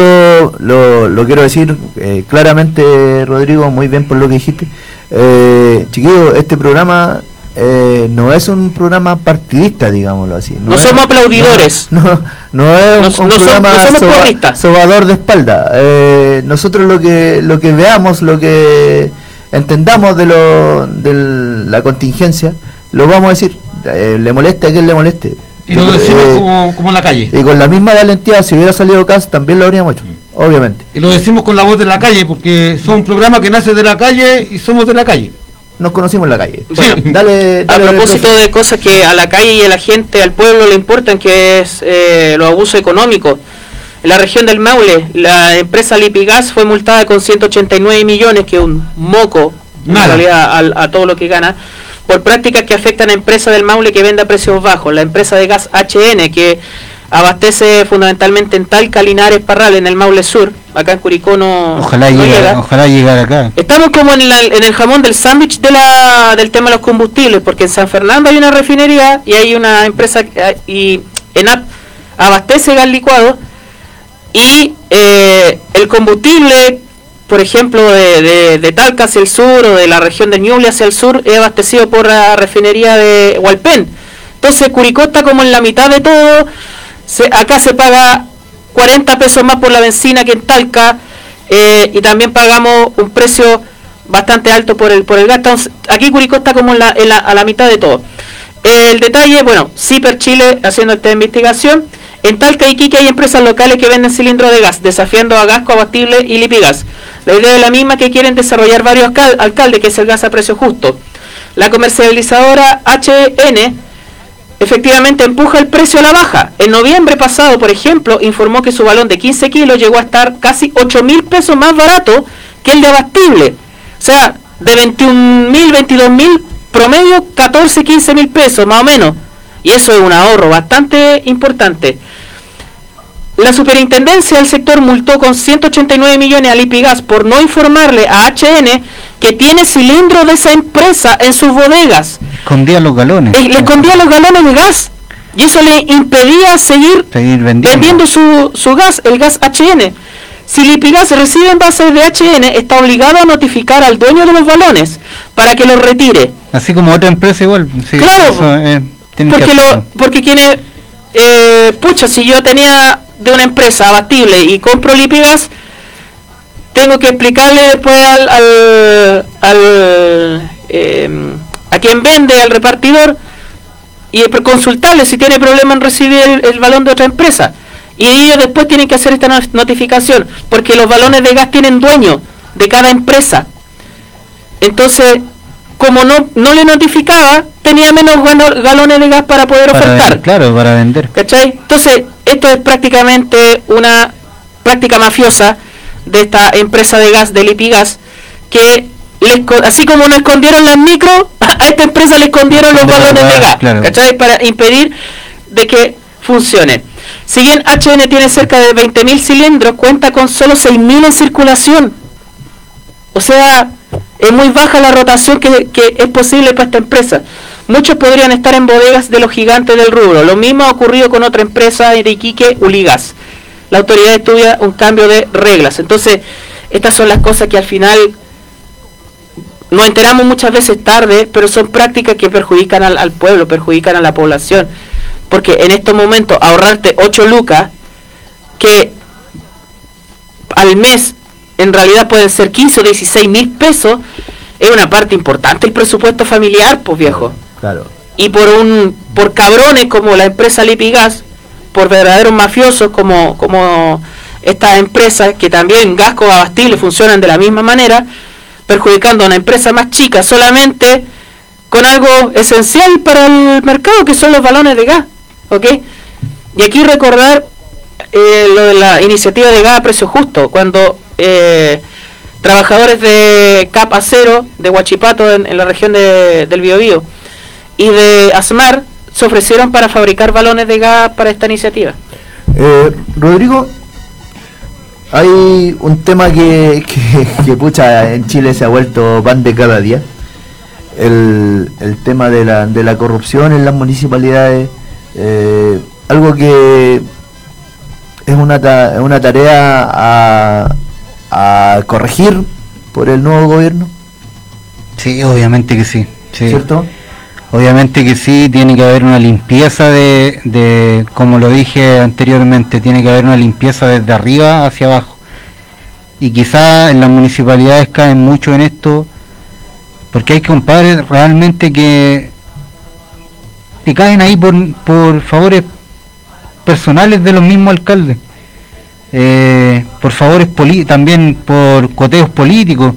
lo, lo quiero decir eh, claramente, Rodrigo, muy bien por lo que dijiste. Eh, chiquillo, este programa eh, no es un programa partidista, digámoslo así. No es- somos aplaudidores. *laughs* No, no, no es un, No- un no som- programa no somos soba- sobador de espalda. Eh, nosotros lo que lo que veamos, lo que entendamos de, lo, de la contingencia, lo vamos a decir. Eh, le moleste a quien le moleste. Y lo decimos Eh, como, como en la calle. y con la misma valentía, si hubiera salido Cas, también lo habríamos hecho, obviamente. Y lo decimos con la voz de la calle, porque son un programa que nace de la calle y somos de la calle. Nos conocimos en la calle. Bueno, Dale, a propósito de cosas que a la calle y a la gente, al pueblo le importan, que es eh, los abusos económicos. En la región del Maule, la empresa Lipigas fue multada con 189 millones, que es un moco, en realidad, al- a, todo lo que gana, por prácticas que afectan a empresas del Maule que vende a precios bajos. La empresa de gas HN, que abastece fundamentalmente en Talca, Linares, Parral, en el Maule Sur, acá en Curicó no, ojalá no llegue, llega. ojalá llegar acá Estamos como en, la- en el jamón del sándwich de la, del tema de los combustibles, porque en San Fernando hay una refinería y hay una empresa que- y ENAP abastece gas licuado y eh, el combustible, por ejemplo, de, de, de Talca hacia el sur o de la región de Ñuble hacia el sur es abastecido por la refinería de Hualpén. Entonces Curicó está como en la mitad de todo, se, acá se paga 40 pesos más por la benzina que en Talca eh, y también pagamos un precio bastante alto por el por el gas. Entonces, aquí Curicó está como en la, en la- a la mitad de todo. El detalle, bueno, CIPER Chile haciendo esta investigación. En Talca y Iquique hay empresas locales que venden cilindros de gas, desafiando a Gasco Abastible y Lipigas. La idea es la misma que quieren desarrollar varios alcal- alcaldes, que es el gas a precio justo. La comercializadora HN efectivamente empuja el precio a la baja. En noviembre pasado, por ejemplo, informó que su balón de 15 kilos llegó a estar casi 8 mil pesos más barato que el de abastible. O sea, de 21 mil, 22 mil, promedio 14, 15 mil pesos más o menos. Y eso es un ahorro bastante importante. La superintendencia del sector multó con 189 millones a Lipigas por no informarle a HN que tiene cilindros de esa empresa en sus bodegas. escondía los galones Eh, le escondía los galones de gas y eso le impedía seguir seguir vendiendo, vendiendo su, su gas, el gas HN. Si Lipigas recibe envases de HN, está obligado a notificar al dueño de los balones para que los retire. así como otra empresa igual sí, Claro, eso, eh, Porque, lo, porque quienes, eh, pucha, si yo tenía de una empresa abatible y compro Lipigas, tengo que explicarle después al, al, al, eh, a quien vende, al repartidor, y consultarle si tiene problema en recibir el, el balón de otra empresa. Y ellos después tienen que hacer esta no- notificación, porque los balones de gas tienen dueño de cada empresa. Entonces, como no, no le notificaba, tenía menos galones de gas para poder Para ofertar. vender, claro para vender ¿Cachai? Entonces, esto es prácticamente una práctica mafiosa de esta empresa de gas, de Lipigas, que le esco- así como no escondieron las micro, *laughs* a esta empresa le escondieron los Claro, balones de gas, claro. ¿cachai? Para impedir de que funcione. Si bien HN tiene cerca de 20.000 cilindros, cuenta con solo 6.000 en circulación. O sea, es muy baja la rotación que, es posible para esta empresa. Muchos podrían estar en bodegas de los gigantes del rubro. Lo mismo ha ocurrido con otra empresa de Iquique, Uligas. La autoridad estudia un cambio de reglas. Entonces, estas son las cosas que al final nos enteramos muchas veces tarde, pero son prácticas que perjudican al, al pueblo, perjudican a la población. Porque en estos momentos ahorrarte 8 lucas, que al mes en realidad pueden ser 15 o 16 mil pesos, es una parte importante el presupuesto familiar, pues viejo. Claro. Y por un por cabrones como la empresa Lipigas, por verdaderos mafiosos como como estas empresas que también Gasco Abastible funcionan de la misma manera, perjudicando a una empresa más chica solamente con algo esencial para el mercado que son los balones de gas, ¿ok? Y aquí recordar eh, lo de la iniciativa de gas a precio justo, cuando eh, trabajadores de Capa Cero, de Huachipato, en, la región de, del Biobío, y de Asmar, se ofrecieron para fabricar balones de gas para esta iniciativa. Eh, Rodrigo, hay un tema que, que, que, pucha en Chile se ha vuelto pan de cada día. El, el tema de la, de la corrupción en las municipalidades. Eh, algo que es una, ta- una tarea a corregir por el nuevo gobierno. Sí, obviamente que sí. sí. ¿Cierto? Obviamente que sí, tiene que haber una limpieza de, de, como lo dije anteriormente, tiene que haber una limpieza desde arriba hacia abajo. Y quizá en las municipalidades caen mucho en esto, porque hay compadres realmente que, que caen ahí por, por favores personales de los mismos alcaldes, eh, por favores también por coteos políticos,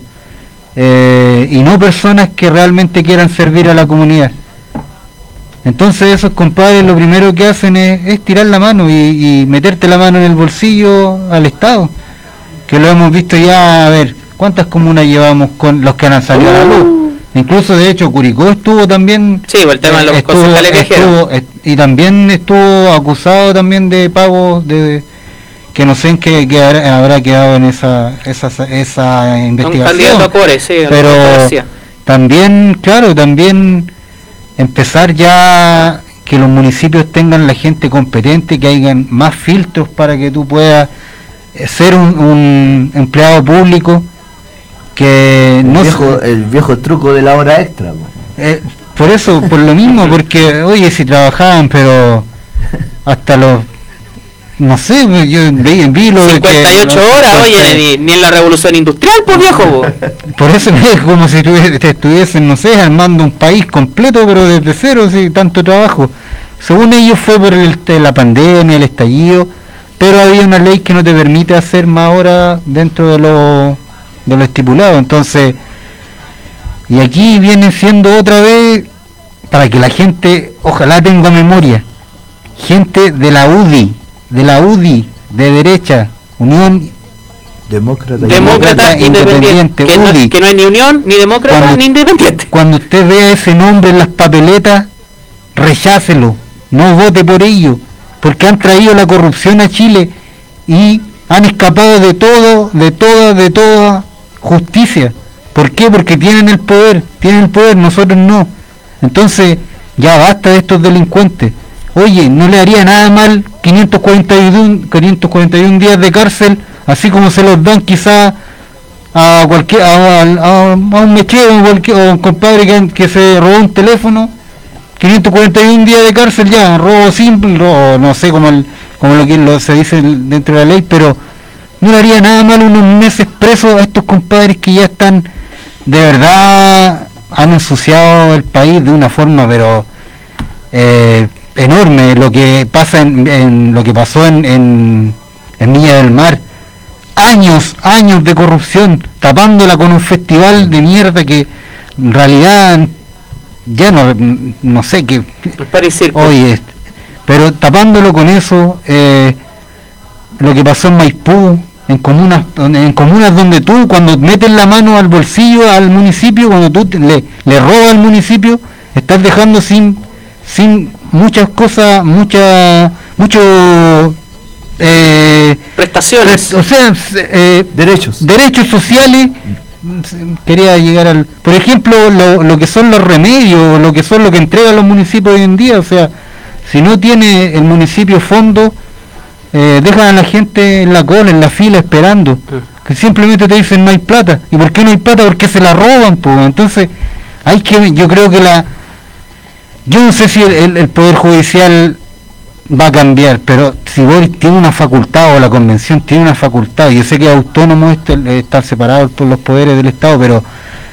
eh, y no personas que realmente quieran servir a la comunidad. Entonces esos compadres lo primero que hacen es, es tirar la mano y, y meterte la mano en el bolsillo al Estado, que lo hemos visto ya, a ver, ¿cuántas comunas llevamos con los que han salido a la luz? Incluso de hecho Curicó estuvo también... Sí, el tema de los estuvo- y también estuvo acusado también de pagos de que no sé en qué, qué habrá, quedado en esa esa, esa investigación a Core, sí, pero también claro también empezar ya que los municipios tengan la gente competente que hayan más filtros para que tú puedas eh, ser un, un empleado público que El no se- viejo, el viejo truco de la hora extra. eh, por eso, por lo mismo, *laughs* porque, oye, si trabajaban, pero hasta los, no sé, yo vi, vi lo de que... 58 horas, oye, ni, ni en la revolución industrial, pues viejo. po. *laughs* Por eso es como si te estuviesen, no sé, armando un país completo, pero desde cero, sí, tanto trabajo. Según ellos fue por el, la pandemia, el estallido, pero había una ley que no te permite hacer más horas dentro de lo, de lo estipulado. Entonces, y aquí viene siendo otra vez, para que la gente, ojalá tenga memoria, gente de la UDI, de la UDI, de derecha, Unión Demócrata. Demócrata independiente. Que no, UDI. que no hay ni unión, ni demócrata, Cuando- ni independiente. *laughs* Cuando usted vea ese nombre en las papeletas, rechácelo, no vote por ello, porque han traído la corrupción a Chile y han escapado de todo, de toda, de toda justicia. ¿Por qué? Porque tienen el poder, tienen el poder, nosotros no. Entonces, ya basta de estos delincuentes. Oye, no le haría nada mal 541, 541 días de cárcel, así como se los dan quizá a cualquier a, un mechero o, un compadre que, que se robó un teléfono 541 días de cárcel ya robo simple robo, no sé cómo lo que se dice dentro de la ley pero no le haría nada mal unos meses presos a estos compadres que ya están de verdad han ensuciado el país de una forma pero eh, enorme lo que pasa en, en- lo que pasó en, en, en del Mar años, años de corrupción, tapándola con un festival de mierda que en realidad ya no, no sé qué. Oye, pero tapándolo con eso, eh, lo que pasó en Maipú, en comunas, donde- en comunas donde tú cuando metes la mano al bolsillo al municipio, cuando tú te- le, le robas al municipio, estás dejando sin, sin muchas cosas, muchas, mucho eh, Prestaciones. o sea, eh, derechos derechos sociales quería llegar al... Por ejemplo, lo, lo que son los remedios, lo que son lo que entregan los municipios hoy en día, o sea, si no tiene el municipio fondo, eh, dejan a la gente en la cola, en la fila, esperando. Que simplemente te dicen no hay plata. ¿Y por qué no hay plata? Porque se la roban, pues. Entonces, hay que, yo creo que la... Yo no sé si el, Poder Judicial va a cambiar, pero si Boris tiene una facultad o la convención tiene una facultad, yo sé que es autónomo este, estar separado por los poderes del Estado, pero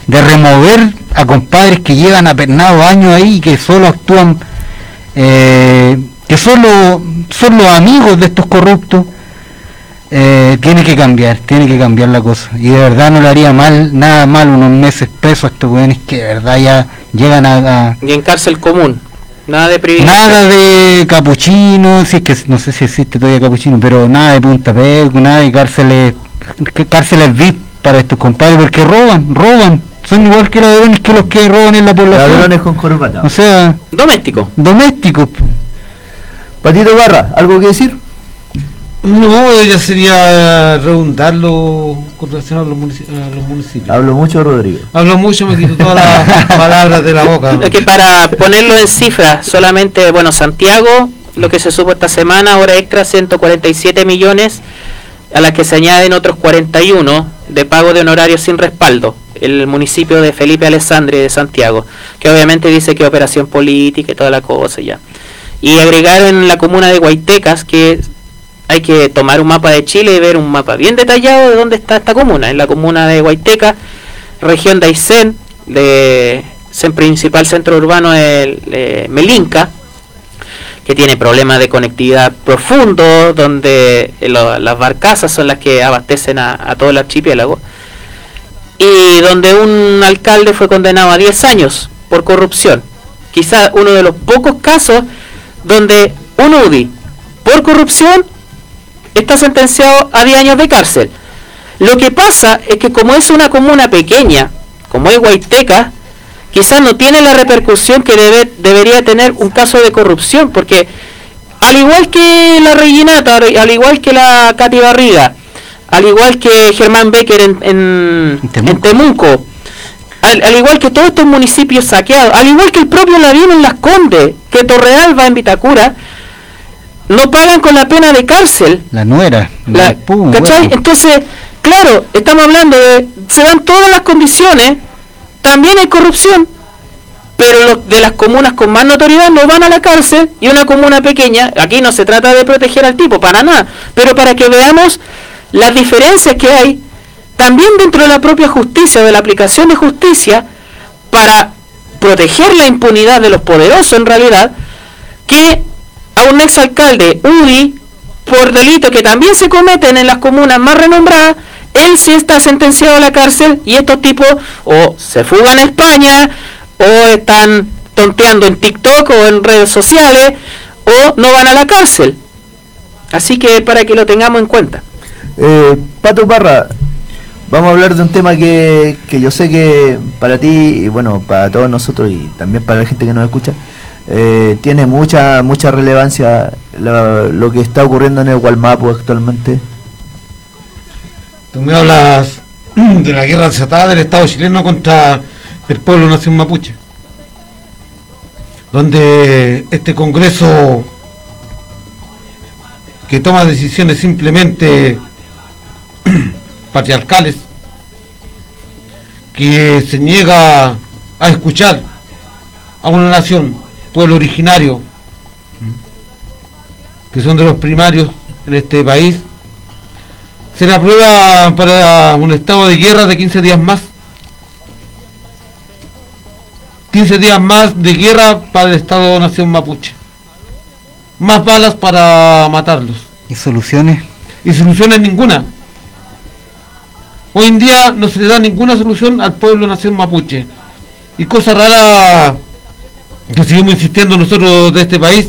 de remover a compadres que llevan apernados años ahí y que solo actúan, eh, que solo son los amigos de estos corruptos, eh, tiene que cambiar, tiene que cambiar la cosa. Y de verdad no le haría mal, nada mal unos meses presos a estos jóvenes que de verdad ya llegan a, a Y en cárcel común. Nada de privilegio. Nada de capuchino, si es que no sé si existe todavía capuchino, pero nada de punta Peco, nada de cárceles, cárceles VIP para estos compadres, porque roban, roban, son igual que ladrones que los que roban en la población. Ladrones con corbata. O sea, doméstico. Domésticos. Patito Barra, ¿algo que decir? No, ya sería redundarlo con relación a los, munici- a los municipios. Hablo mucho, Rodrigo. Hablo mucho, me quito todas las *laughs* palabras de la boca. Es que para ponerlo en cifras, solamente, bueno, Santiago, lo que se supo esta semana, hora extra 147 millones, a las que se añaden otros 41 de pago de honorarios sin respaldo. El municipio de Felipe Alessandri de Santiago, que obviamente dice que operación política y toda la cosa ya. Y agregaron la comuna de Guaitecas, que hay que tomar un mapa de Chile y ver un mapa bien detallado de dónde está esta comuna. En la comuna de Guaiteca, región de Aysén, de el principal centro urbano de Melinca, que tiene problemas de conectividad profundo, donde eh, las barcazas son las que abastecen a, todo el archipiélago, y donde un alcalde fue condenado a 10 años por corrupción. Quizá uno de los pocos casos donde un UDI por corrupción está sentenciado a 10 años de cárcel. Lo que pasa es que como es una comuna pequeña, como es Guaiteca, quizás no tiene la repercusión que debe, debería tener un caso de corrupción, porque al igual que la Reginata, al igual que la Katy Barriga, al igual que Germán Becker en, en, en Temuco, al, al igual que todos estos municipios saqueados, al igual que el propio Lavín en Las Condes, que Torrealba en Vitacura, no pagan con la pena de cárcel. La nuera. La- pum, ¿Cachai? Entonces, claro, estamos hablando de, se dan todas las condiciones, también hay corrupción, pero los de las comunas con más notoriedad no van a la cárcel y una comuna pequeña, aquí no se trata de proteger al tipo, para nada, pero para que veamos las diferencias que hay también dentro de la propia justicia, de la aplicación de justicia, para proteger la impunidad de los poderosos en realidad, que a un exalcalde UDI, por delitos que también se cometen en las comunas más renombradas, él sí está sentenciado a la cárcel y estos tipos o se fugan a España o están tonteando en TikTok o en redes sociales o no van a la cárcel. Así que para que lo tengamos en cuenta. Eh, Pato Parra, vamos a hablar de un tema que, que yo sé que para ti y bueno, para todos nosotros y también para la gente que nos escucha, eh, tiene mucha mucha relevancia lo que está ocurriendo en el Gualmapu actualmente. Tú me hablas de la guerra desatada del Estado chileno contra el pueblo nación mapuche, donde este Congreso que toma decisiones simplemente *clears throat* patriarcales, que se niega a escuchar a una nación, pueblo originario, que son de los primarios en este país, se le aprueba para un estado de guerra de 15 días más. 15 días más de guerra para el Estado Nación Mapuche. Más balas para matarlos. ¿Y soluciones? Y soluciones ninguna. Hoy en día no se le da ninguna solución al pueblo Nación Mapuche. Y cosa rara que seguimos insistiendo nosotros de este país,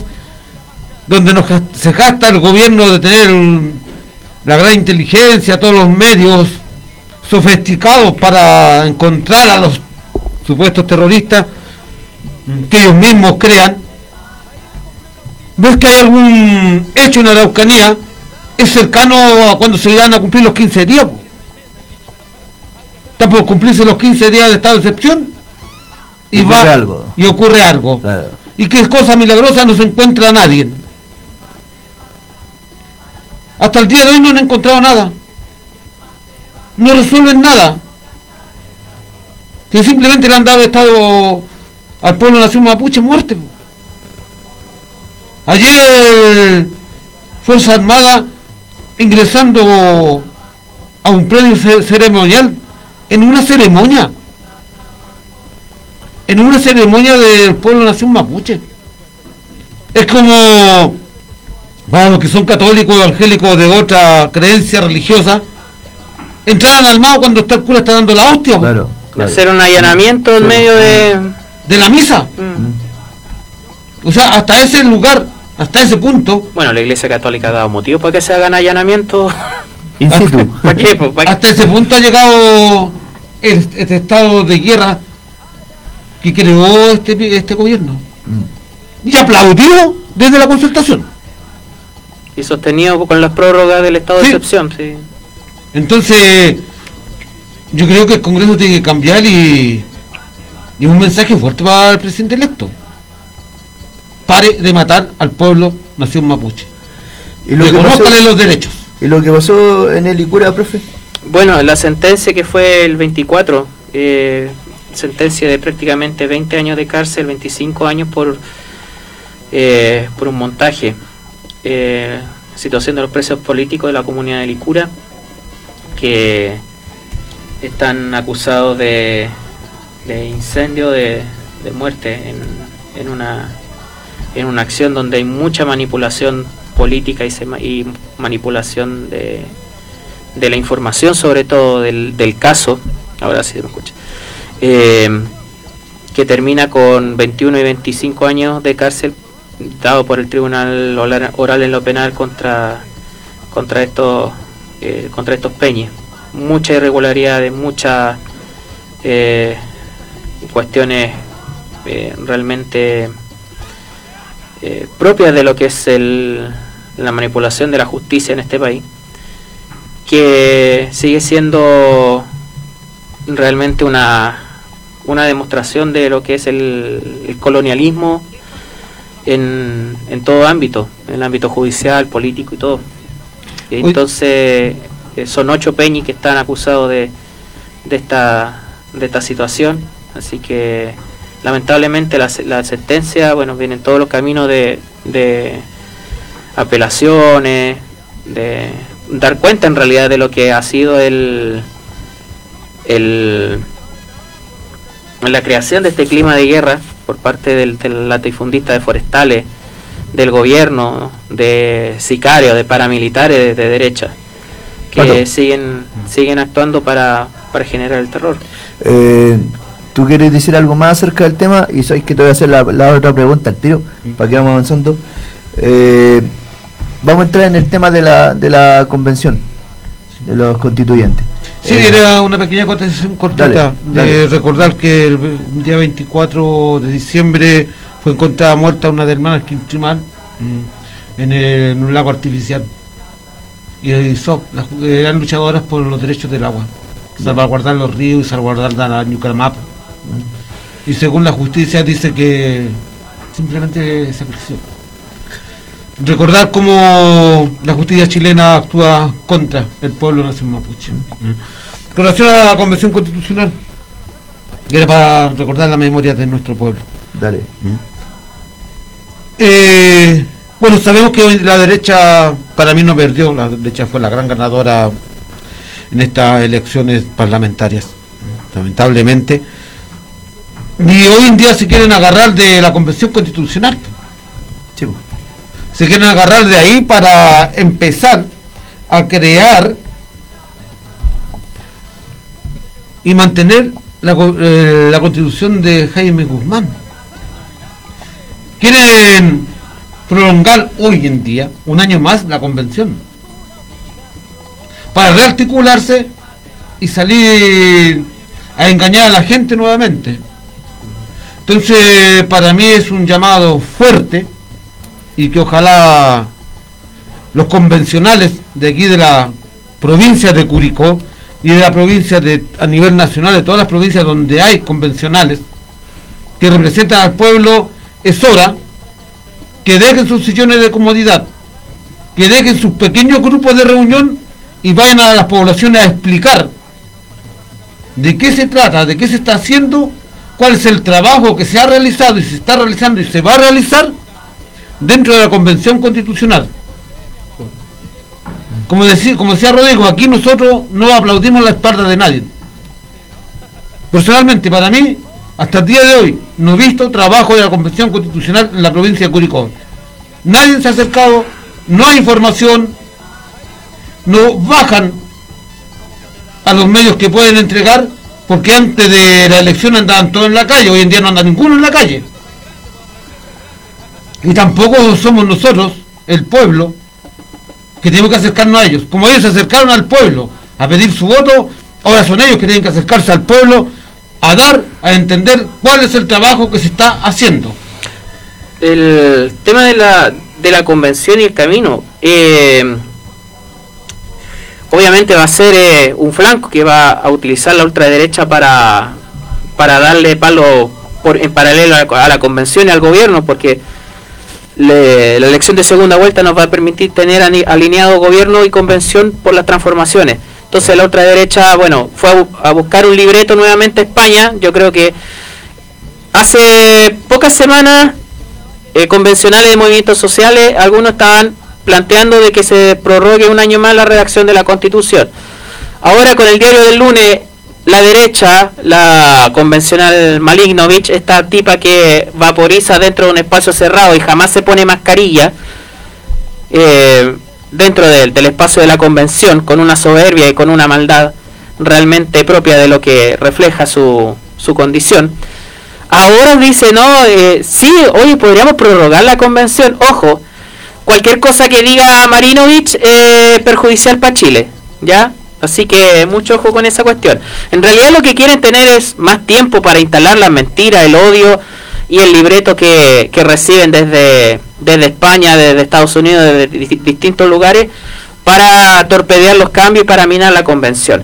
donde nos se gasta el gobierno de tener la gran inteligencia, todos los medios sofisticados para encontrar a los supuestos terroristas que ellos mismos crean. ¿Ves que hay algún hecho en Araucanía? Es cercano a cuando se van a cumplir los 15 días. está por cumplirse los 15 días de estado de excepción y, Y va ocurre algo. y ocurre algo. Claro. Y que es cosa milagrosa no se encuentra nadie. Hasta el día de hoy no han encontrado nada. No resuelven nada. Que simplemente le han dado estado al pueblo nación mapuche muerte. Ayer Fuerza Armada ingresando a un predio ce- ceremonial en una ceremonia. En una ceremonia del pueblo nación mapuche. Es como para los que son católicos evangélicos de otra creencia religiosa, entraran al mago cuando está el cura está dando la hostia. po. Hacer un allanamiento en medio de... De la misa. O sea, hasta ese lugar, hasta ese punto, Bueno, la Iglesia Católica ha dado motivo para que se hagan allanamientos. *laughs* In situ. *laughs* ¿Para qué? ¿para qué? hasta ese punto ha llegado el- este estado de guerra que creó este, este gobierno. Y aplaudido desde la consultación. Y sostenido con las prórrogas del estado de excepción, sí. Entonces, yo creo que el Congreso tiene que cambiar y, y un mensaje fuerte para el presidente electo. Pare de matar al pueblo nación mapuche. ¿Y lo que Reconózcale pasó- los derechos. ¿Y lo que pasó en el Icura, profe? Bueno, la sentencia que fue el 24, eh, sentencia de prácticamente 20 años de cárcel, 25 años por, eh, por un montaje. Eh, situación de los presos políticos de la comunidad de Licura, que están acusados de, de incendio, de, muerte en, una en una acción donde hay mucha manipulación política y manipulación de, de la información, sobre todo del, del caso, ahora sí me escucha, eh, que termina con 21 y 25 años de cárcel dado por el Tribunal Oral en lo Penal contra, contra, estos, eh, contra estos peñes. Muchas irregularidades, muchas eh, cuestiones realmente propias de lo que es el, la manipulación de la justicia en este país, que sigue siendo realmente una, una demostración de lo que es el, el colonialismo en, en todo ámbito, en el ámbito judicial, político y todo. Y entonces eh, son ocho peñis que están acusados de, de, esta, de esta situación, así que lamentablemente la, la sentencia, bueno, vienen todos los caminos de, de apelaciones, de dar cuenta en realidad de lo que ha sido el, el la creación de este clima de guerra por parte del, del latifundista de forestales, del gobierno, de sicarios, de paramilitares de, de derecha, que Pato. siguen siguen actuando para, para generar el terror. Eh, ¿Tú quieres decir algo más acerca del tema? Y sabes que te voy a hacer la, la otra pregunta al tiro, para que vamos avanzando. Eh, vamos a entrar en el tema de la, de la convención, de los constituyentes. Sí, Eh, era una pequeña contestación cortita Dale, de dale. recordar que el día 24 de diciembre fue encontrada muerta una de hermanas Quintrimal mm, en, el- en un lago artificial. Y eh, las, eran luchadoras por los derechos del agua, salvaguardar los ríos y salvaguardar la Ñucaramapa. Y según la justicia dice que simplemente se creció. Recordar cómo la justicia chilena actúa contra el pueblo nación mapuche. Con relación a la convención constitucional, era para recordar la memoria de nuestro pueblo. Dale. Eh, bueno, sabemos que hoy la derecha para mí no perdió, la derecha fue la gran ganadora en estas elecciones parlamentarias, lamentablemente. Y hoy en día se quieren agarrar de la convención constitucional. Se quieren agarrar de ahí para empezar a crear y mantener la, eh, la constitución de Jaime Guzmán. Quieren prolongar hoy en día, un año más, la convención. Para rearticularse y salir a engañar a la gente nuevamente. Entonces, para mí es un llamado fuerte y que ojalá los convencionales de aquí de la provincia de Curicó y de la provincia a nivel nacional, de todas las provincias donde hay convencionales que representan al pueblo, es hora que dejen sus sillones de comodidad, que dejen sus pequeños grupos de reunión y vayan a las poblaciones a explicar de qué se trata, de qué se está haciendo, cuál es el trabajo que se ha realizado y se está realizando y se va a realizar dentro de la Convención Constitucional. Como decía, como Rodrigo, aquí nosotros no aplaudimos la espalda de nadie. Personalmente, para mí, hasta el día de hoy, no he visto trabajo de la Convención Constitucional en la provincia de Curicó. Nadie se ha acercado, no hay información, no bajan a los medios que pueden entregar, porque antes de la elección andaban todos en la calle, hoy en día no anda ninguno en la calle. Y tampoco somos nosotros, el pueblo, que tenemos que acercarnos a ellos. Como ellos se acercaron al pueblo a pedir su voto, ahora son ellos que tienen que acercarse al pueblo a dar, a entender cuál es el trabajo que se está haciendo. El tema de la, de la convención y el camino. Eh, obviamente va a ser eh, un flanco que va a utilizar la ultraderecha para, para darle palo por, en paralelo a la, convención y al gobierno, porque la elección de segunda vuelta nos va a permitir tener alineado gobierno y convención por las transformaciones. Entonces la ultraderecha, bueno, fue a, buscar un libreto nuevamente a España. Yo creo que hace pocas semanas eh, convencionales de movimientos sociales, algunos estaban planteando de que se prorrogue un año más la redacción de la Constitución. Ahora con el diario del lunes, la derecha, la convencional Malignovich, esta tipa que vaporiza dentro de un espacio cerrado y jamás se pone mascarilla, eh, dentro del, del espacio de la convención, con una soberbia y con una maldad realmente propia de lo que refleja su, su condición. Ahora dice, no, eh, sí, hoy podríamos prorrogar la convención. Ojo, cualquier cosa que diga Marinovich es perjudicial para Chile, ¿ya? Así que mucho ojo con esa cuestión. En realidad lo que quieren tener es más tiempo para instalar las mentiras, el odio y el libreto que, reciben desde, desde España, desde Estados Unidos, desde distintos lugares, para torpedear los cambios y para minar la convención.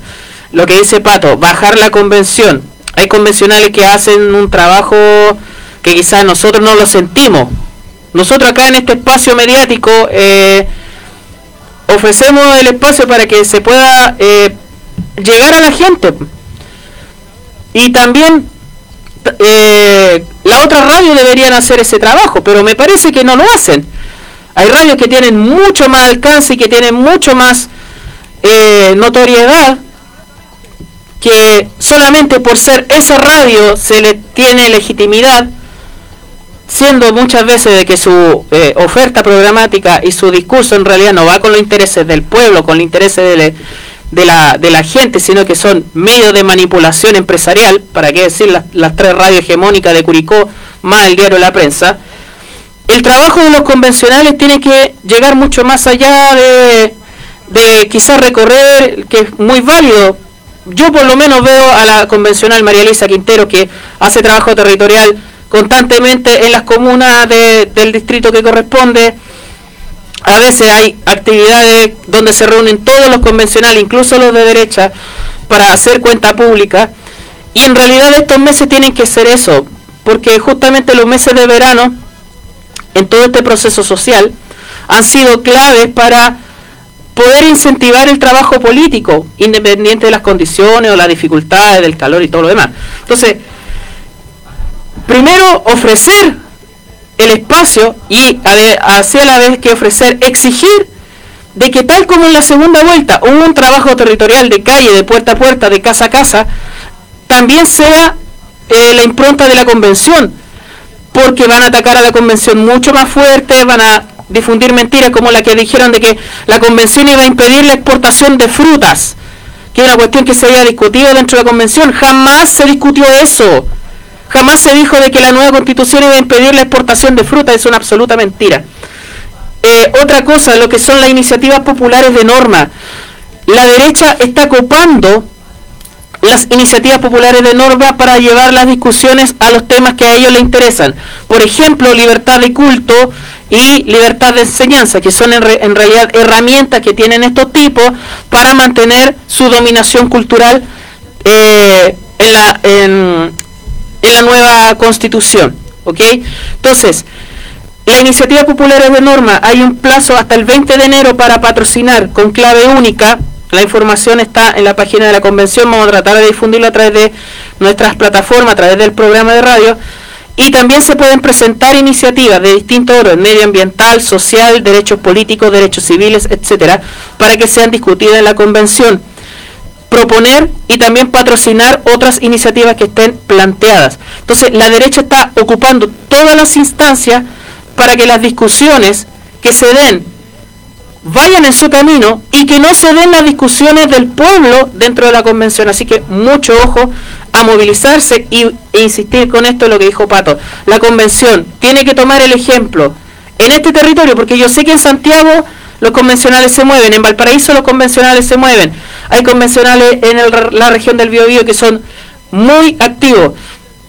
Lo que dice Pato, bajar la convención. Hay convencionales que hacen un trabajo que quizás nosotros no lo sentimos, nosotros acá en este espacio mediático eh, ofrecemos el espacio para que se pueda eh, llegar a la gente. Y también eh, la otra radio deberían hacer ese trabajo, pero me parece que no lo hacen. Hay radios que tienen mucho más alcance y que tienen mucho más notoriedad que solamente por ser esa radio se le tiene legitimidad siendo muchas veces de que su eh, oferta programática y su discurso en realidad no va con los intereses del pueblo, con los intereses de, la, gente, sino que son medios de manipulación empresarial, para qué decir las, tres radios hegemónicas de Curicó, más el diario La Prensa, el trabajo de los convencionales tiene que llegar mucho más allá de quizás recorrer, que es muy válido. Yo por lo menos veo a la convencional María Elisa Quintero que hace trabajo territorial constantemente en las comunas del distrito que corresponde. A veces hay actividades donde se reúnen todos los convencionales, incluso los de derecha, para hacer cuenta pública. Y en realidad estos meses tienen que ser eso, porque justamente los meses de verano, en todo este proceso social, han sido claves para poder incentivar el trabajo político, independiente de las condiciones o las dificultades del calor y todo lo demás. Entonces, primero ofrecer el espacio y así a la vez que ofrecer, exigir de que tal como en la segunda vuelta un trabajo territorial de calle, de puerta a puerta, de casa a casa, también sea eh, la impronta de la convención, porque van a atacar a la convención mucho más fuerte, van a difundir mentiras como la que dijeron de que la convención iba a impedir la exportación de frutas, que es una cuestión que se había discutido dentro de la convención, jamás se discutió eso. Jamás se dijo de que la nueva constitución iba a impedir la exportación de fruta, es una absoluta mentira. Eh, otra cosa, lo que son las iniciativas populares de norma. La derecha está copando las iniciativas populares de norma para llevar las discusiones a los temas que a ellos les interesan. Por ejemplo, libertad de culto y libertad de enseñanza, que son en, re- en realidad herramientas que tienen estos tipos para mantener su dominación cultural eh, en, la, en la nueva constitución. ¿ok? Entonces, la iniciativa popular es de norma. Hay un plazo hasta el 20 de enero para patrocinar con clave única. La información está en la página de la convención. Vamos a tratar de difundirlo a través de nuestras plataformas, a través del programa de radio. Y también se pueden presentar iniciativas de distinto orden, medioambiental, social, derechos políticos, derechos civiles, etcétera, para que sean discutidas en la convención proponer y también patrocinar otras iniciativas que estén planteadas. Entonces, la derecha está ocupando todas las instancias para que las discusiones que se den vayan en su camino y que no se den las discusiones del pueblo dentro de la convención. Así que mucho ojo a movilizarse y, e insistir con esto lo que dijo Pato. La convención tiene que tomar el ejemplo en este territorio, porque yo sé que en Santiago los convencionales se mueven, en Valparaíso los convencionales se mueven, hay convencionales en la región del Biobío que son muy activos.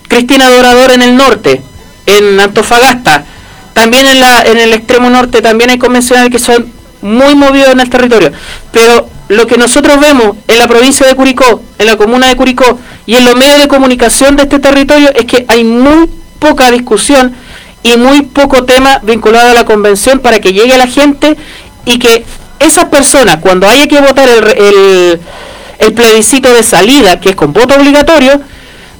Cristina Dorador en el norte, en Antofagasta, también en, en el extremo norte también hay convencionales que son muy movidos en el territorio. Pero lo que nosotros vemos en la provincia de Curicó, en la comuna de Curicó y en los medios de comunicación de este territorio es que hay muy poca discusión y muy poco tema vinculado a la convención para que llegue a la gente y que esas personas, cuando haya que votar el, el, plebiscito de salida, que es con voto obligatorio,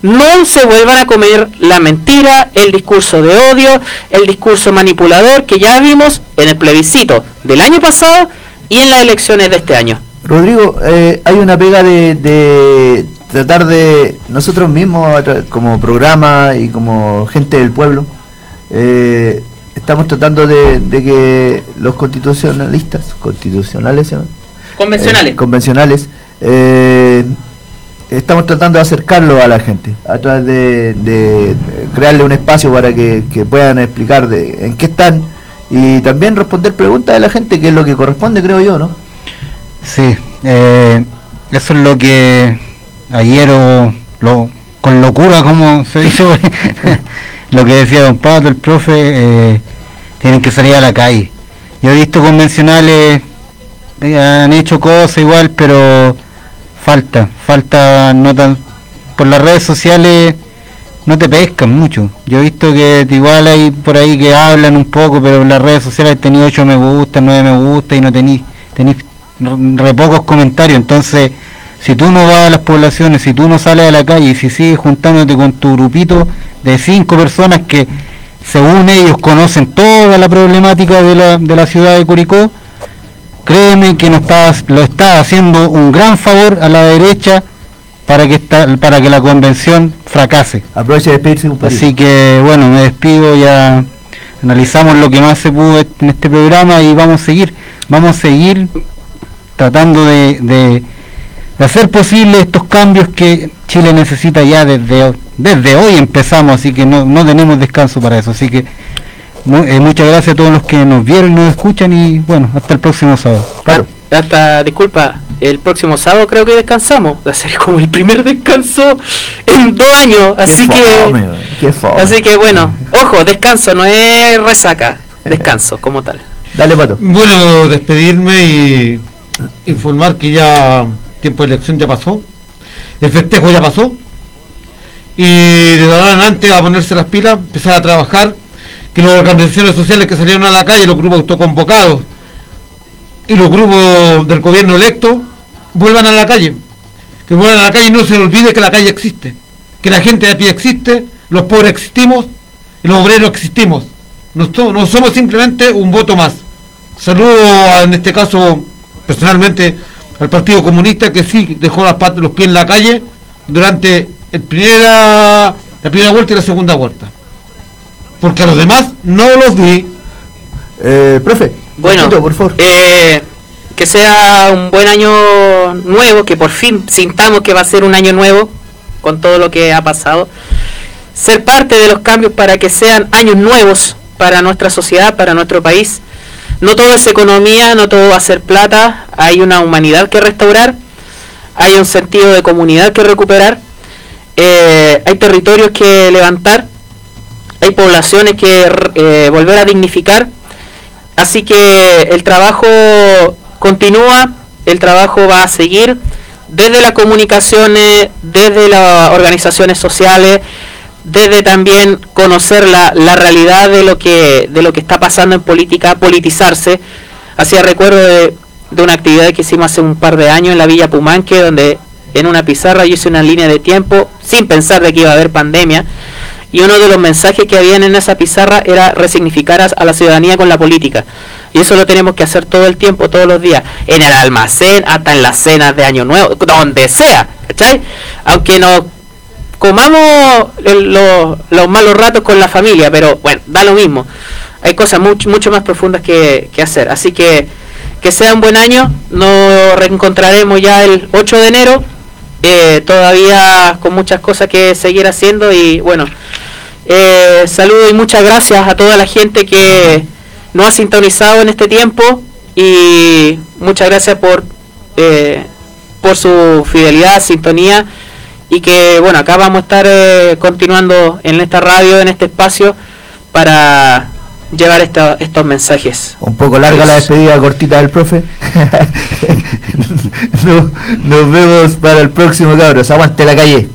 no se vuelvan a comer la mentira, el discurso de odio, el discurso manipulador que ya vimos en el plebiscito del año pasado y en las elecciones de este año. Rodrigo, eh, hay una pega de, tratar de nosotros mismos, como programa y como gente del pueblo, eh, estamos tratando de, de que los constitucionalistas, constitucionales? Convencionales. Eh, convencionales, eh, estamos tratando de acercarlo a la gente, a través de, de crearle un espacio para que, que puedan explicar de, en qué están y también responder preguntas de la gente, que es lo que corresponde, creo yo, ¿no? Sí, eh, eso es lo que ayer o lo, con locura, como se dice, *laughs* lo que decía don Pato, el profe, eh, tienen que salir a la calle. Yo he visto convencionales, eh, han hecho cosas igual, pero falta, falta no tan por las redes sociales no te pescan mucho. Yo he visto que igual hay por ahí que hablan un poco, pero en las redes sociales tenido 8 me gusta, 9 me gusta y no tenéis tenéis re pocos comentarios. Entonces, si tú no vas a las poblaciones, si tú no sales a la calle y si sigues juntándote con tu grupito de cinco personas que según ellos conocen toda la problemática de la, de la ciudad de Curicó, créeme que no estás, lo está haciendo un gran favor a la derecha para que esta, para que la convención fracase. Aproveche de despedirse un poquito. Así que bueno, me despido, ya analizamos lo que más se pudo en este programa y vamos a seguir, vamos a seguir tratando de, de- de hacer posible estos cambios que Chile necesita ya desde, desde hoy empezamos, así que no, no tenemos descanso para eso. Así que mu- eh, muchas gracias a todos los que nos vieron y nos escuchan y bueno, hasta el próximo sábado. Claro. Hasta, disculpa, el próximo sábado creo que descansamos. Va a ser como el primer descanso en dos años. Así que. fome, qué fome. Así que bueno, ojo, descanso, no es resaca. Descanso, como tal. Dale, Pato. Bueno, despedirme y informar que ya tiempo de elección ya pasó, el festejo ya pasó, y de ahora en adelante a ponerse las pilas, empezar a trabajar, que las organizaciones sociales que salieron a la calle, los grupos autoconvocados y los grupos del gobierno electo, vuelvan a la calle, que vuelvan a la calle y no se olvide que la calle existe, que la gente de a pie existe, los pobres existimos y los obreros existimos. No, no somos simplemente un voto más. Saludo en este caso personalmente al Partido Comunista que sí dejó las patas, los pies en la calle durante el primera, la primera vuelta y la segunda vuelta. Porque a los demás no los vi. Eh, profe, Bueno, por favor. eh, que sea un buen año nuevo, que por fin sintamos que va a ser un año nuevo con todo lo que ha pasado. Ser parte de los cambios para que sean años nuevos para nuestra sociedad, para nuestro país. No todo es economía, no todo va a ser plata, hay una humanidad que restaurar, hay un sentido de comunidad que recuperar, eh, hay territorios que levantar, hay poblaciones que eh, volver a dignificar. Así que el trabajo continúa, el trabajo va a seguir desde las comunicaciones, desde las organizaciones sociales, desde también conocer la, la realidad de lo que de lo que está pasando en política, politizarse. Hacía recuerdo de, de una actividad que hicimos hace un par de años en la Villa Pumanque, donde en una pizarra yo hice una línea de tiempo sin pensar de que iba a haber pandemia. Y uno de los mensajes que habían en esa pizarra era resignificar a, la ciudadanía con la política. Y eso lo tenemos que hacer todo el tiempo, todos los días. En el almacén, hasta en las cenas de Año Nuevo, donde sea. ¿Cachai? Aunque nos comamos los, los malos ratos con la familia, pero bueno, da lo mismo. Hay cosas mucho, mucho más profundas que, que hacer. Así que que sea un buen año. Nos reencontraremos ya el 8 de enero. eh, todavía con muchas cosas que seguir haciendo y bueno, eh, saludo y muchas gracias a toda la gente que nos ha sintonizado en este tiempo y muchas gracias por eh, por su fidelidad, sintonía y que bueno, acá vamos a estar eh, continuando en esta radio, en este espacio para llevar esta- estos mensajes. Un poco larga la despedida cortita del profe. *laughs* No- nos vemos para el próximo cabros. Aguante la calle.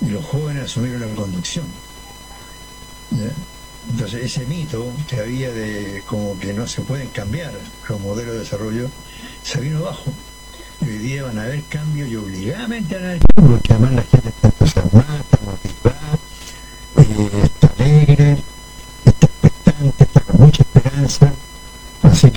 Y los jóvenes asumieron la conducción. ¿Eh? Entonces, ese mito que había de como que no se pueden cambiar los modelos de desarrollo se vino abajo. Y hoy día van a haber cambios y obligadamente van a haber cambios, porque además la gente está entusiasmada, está motivada, eh, está alegre, está expectante, está con mucha esperanza.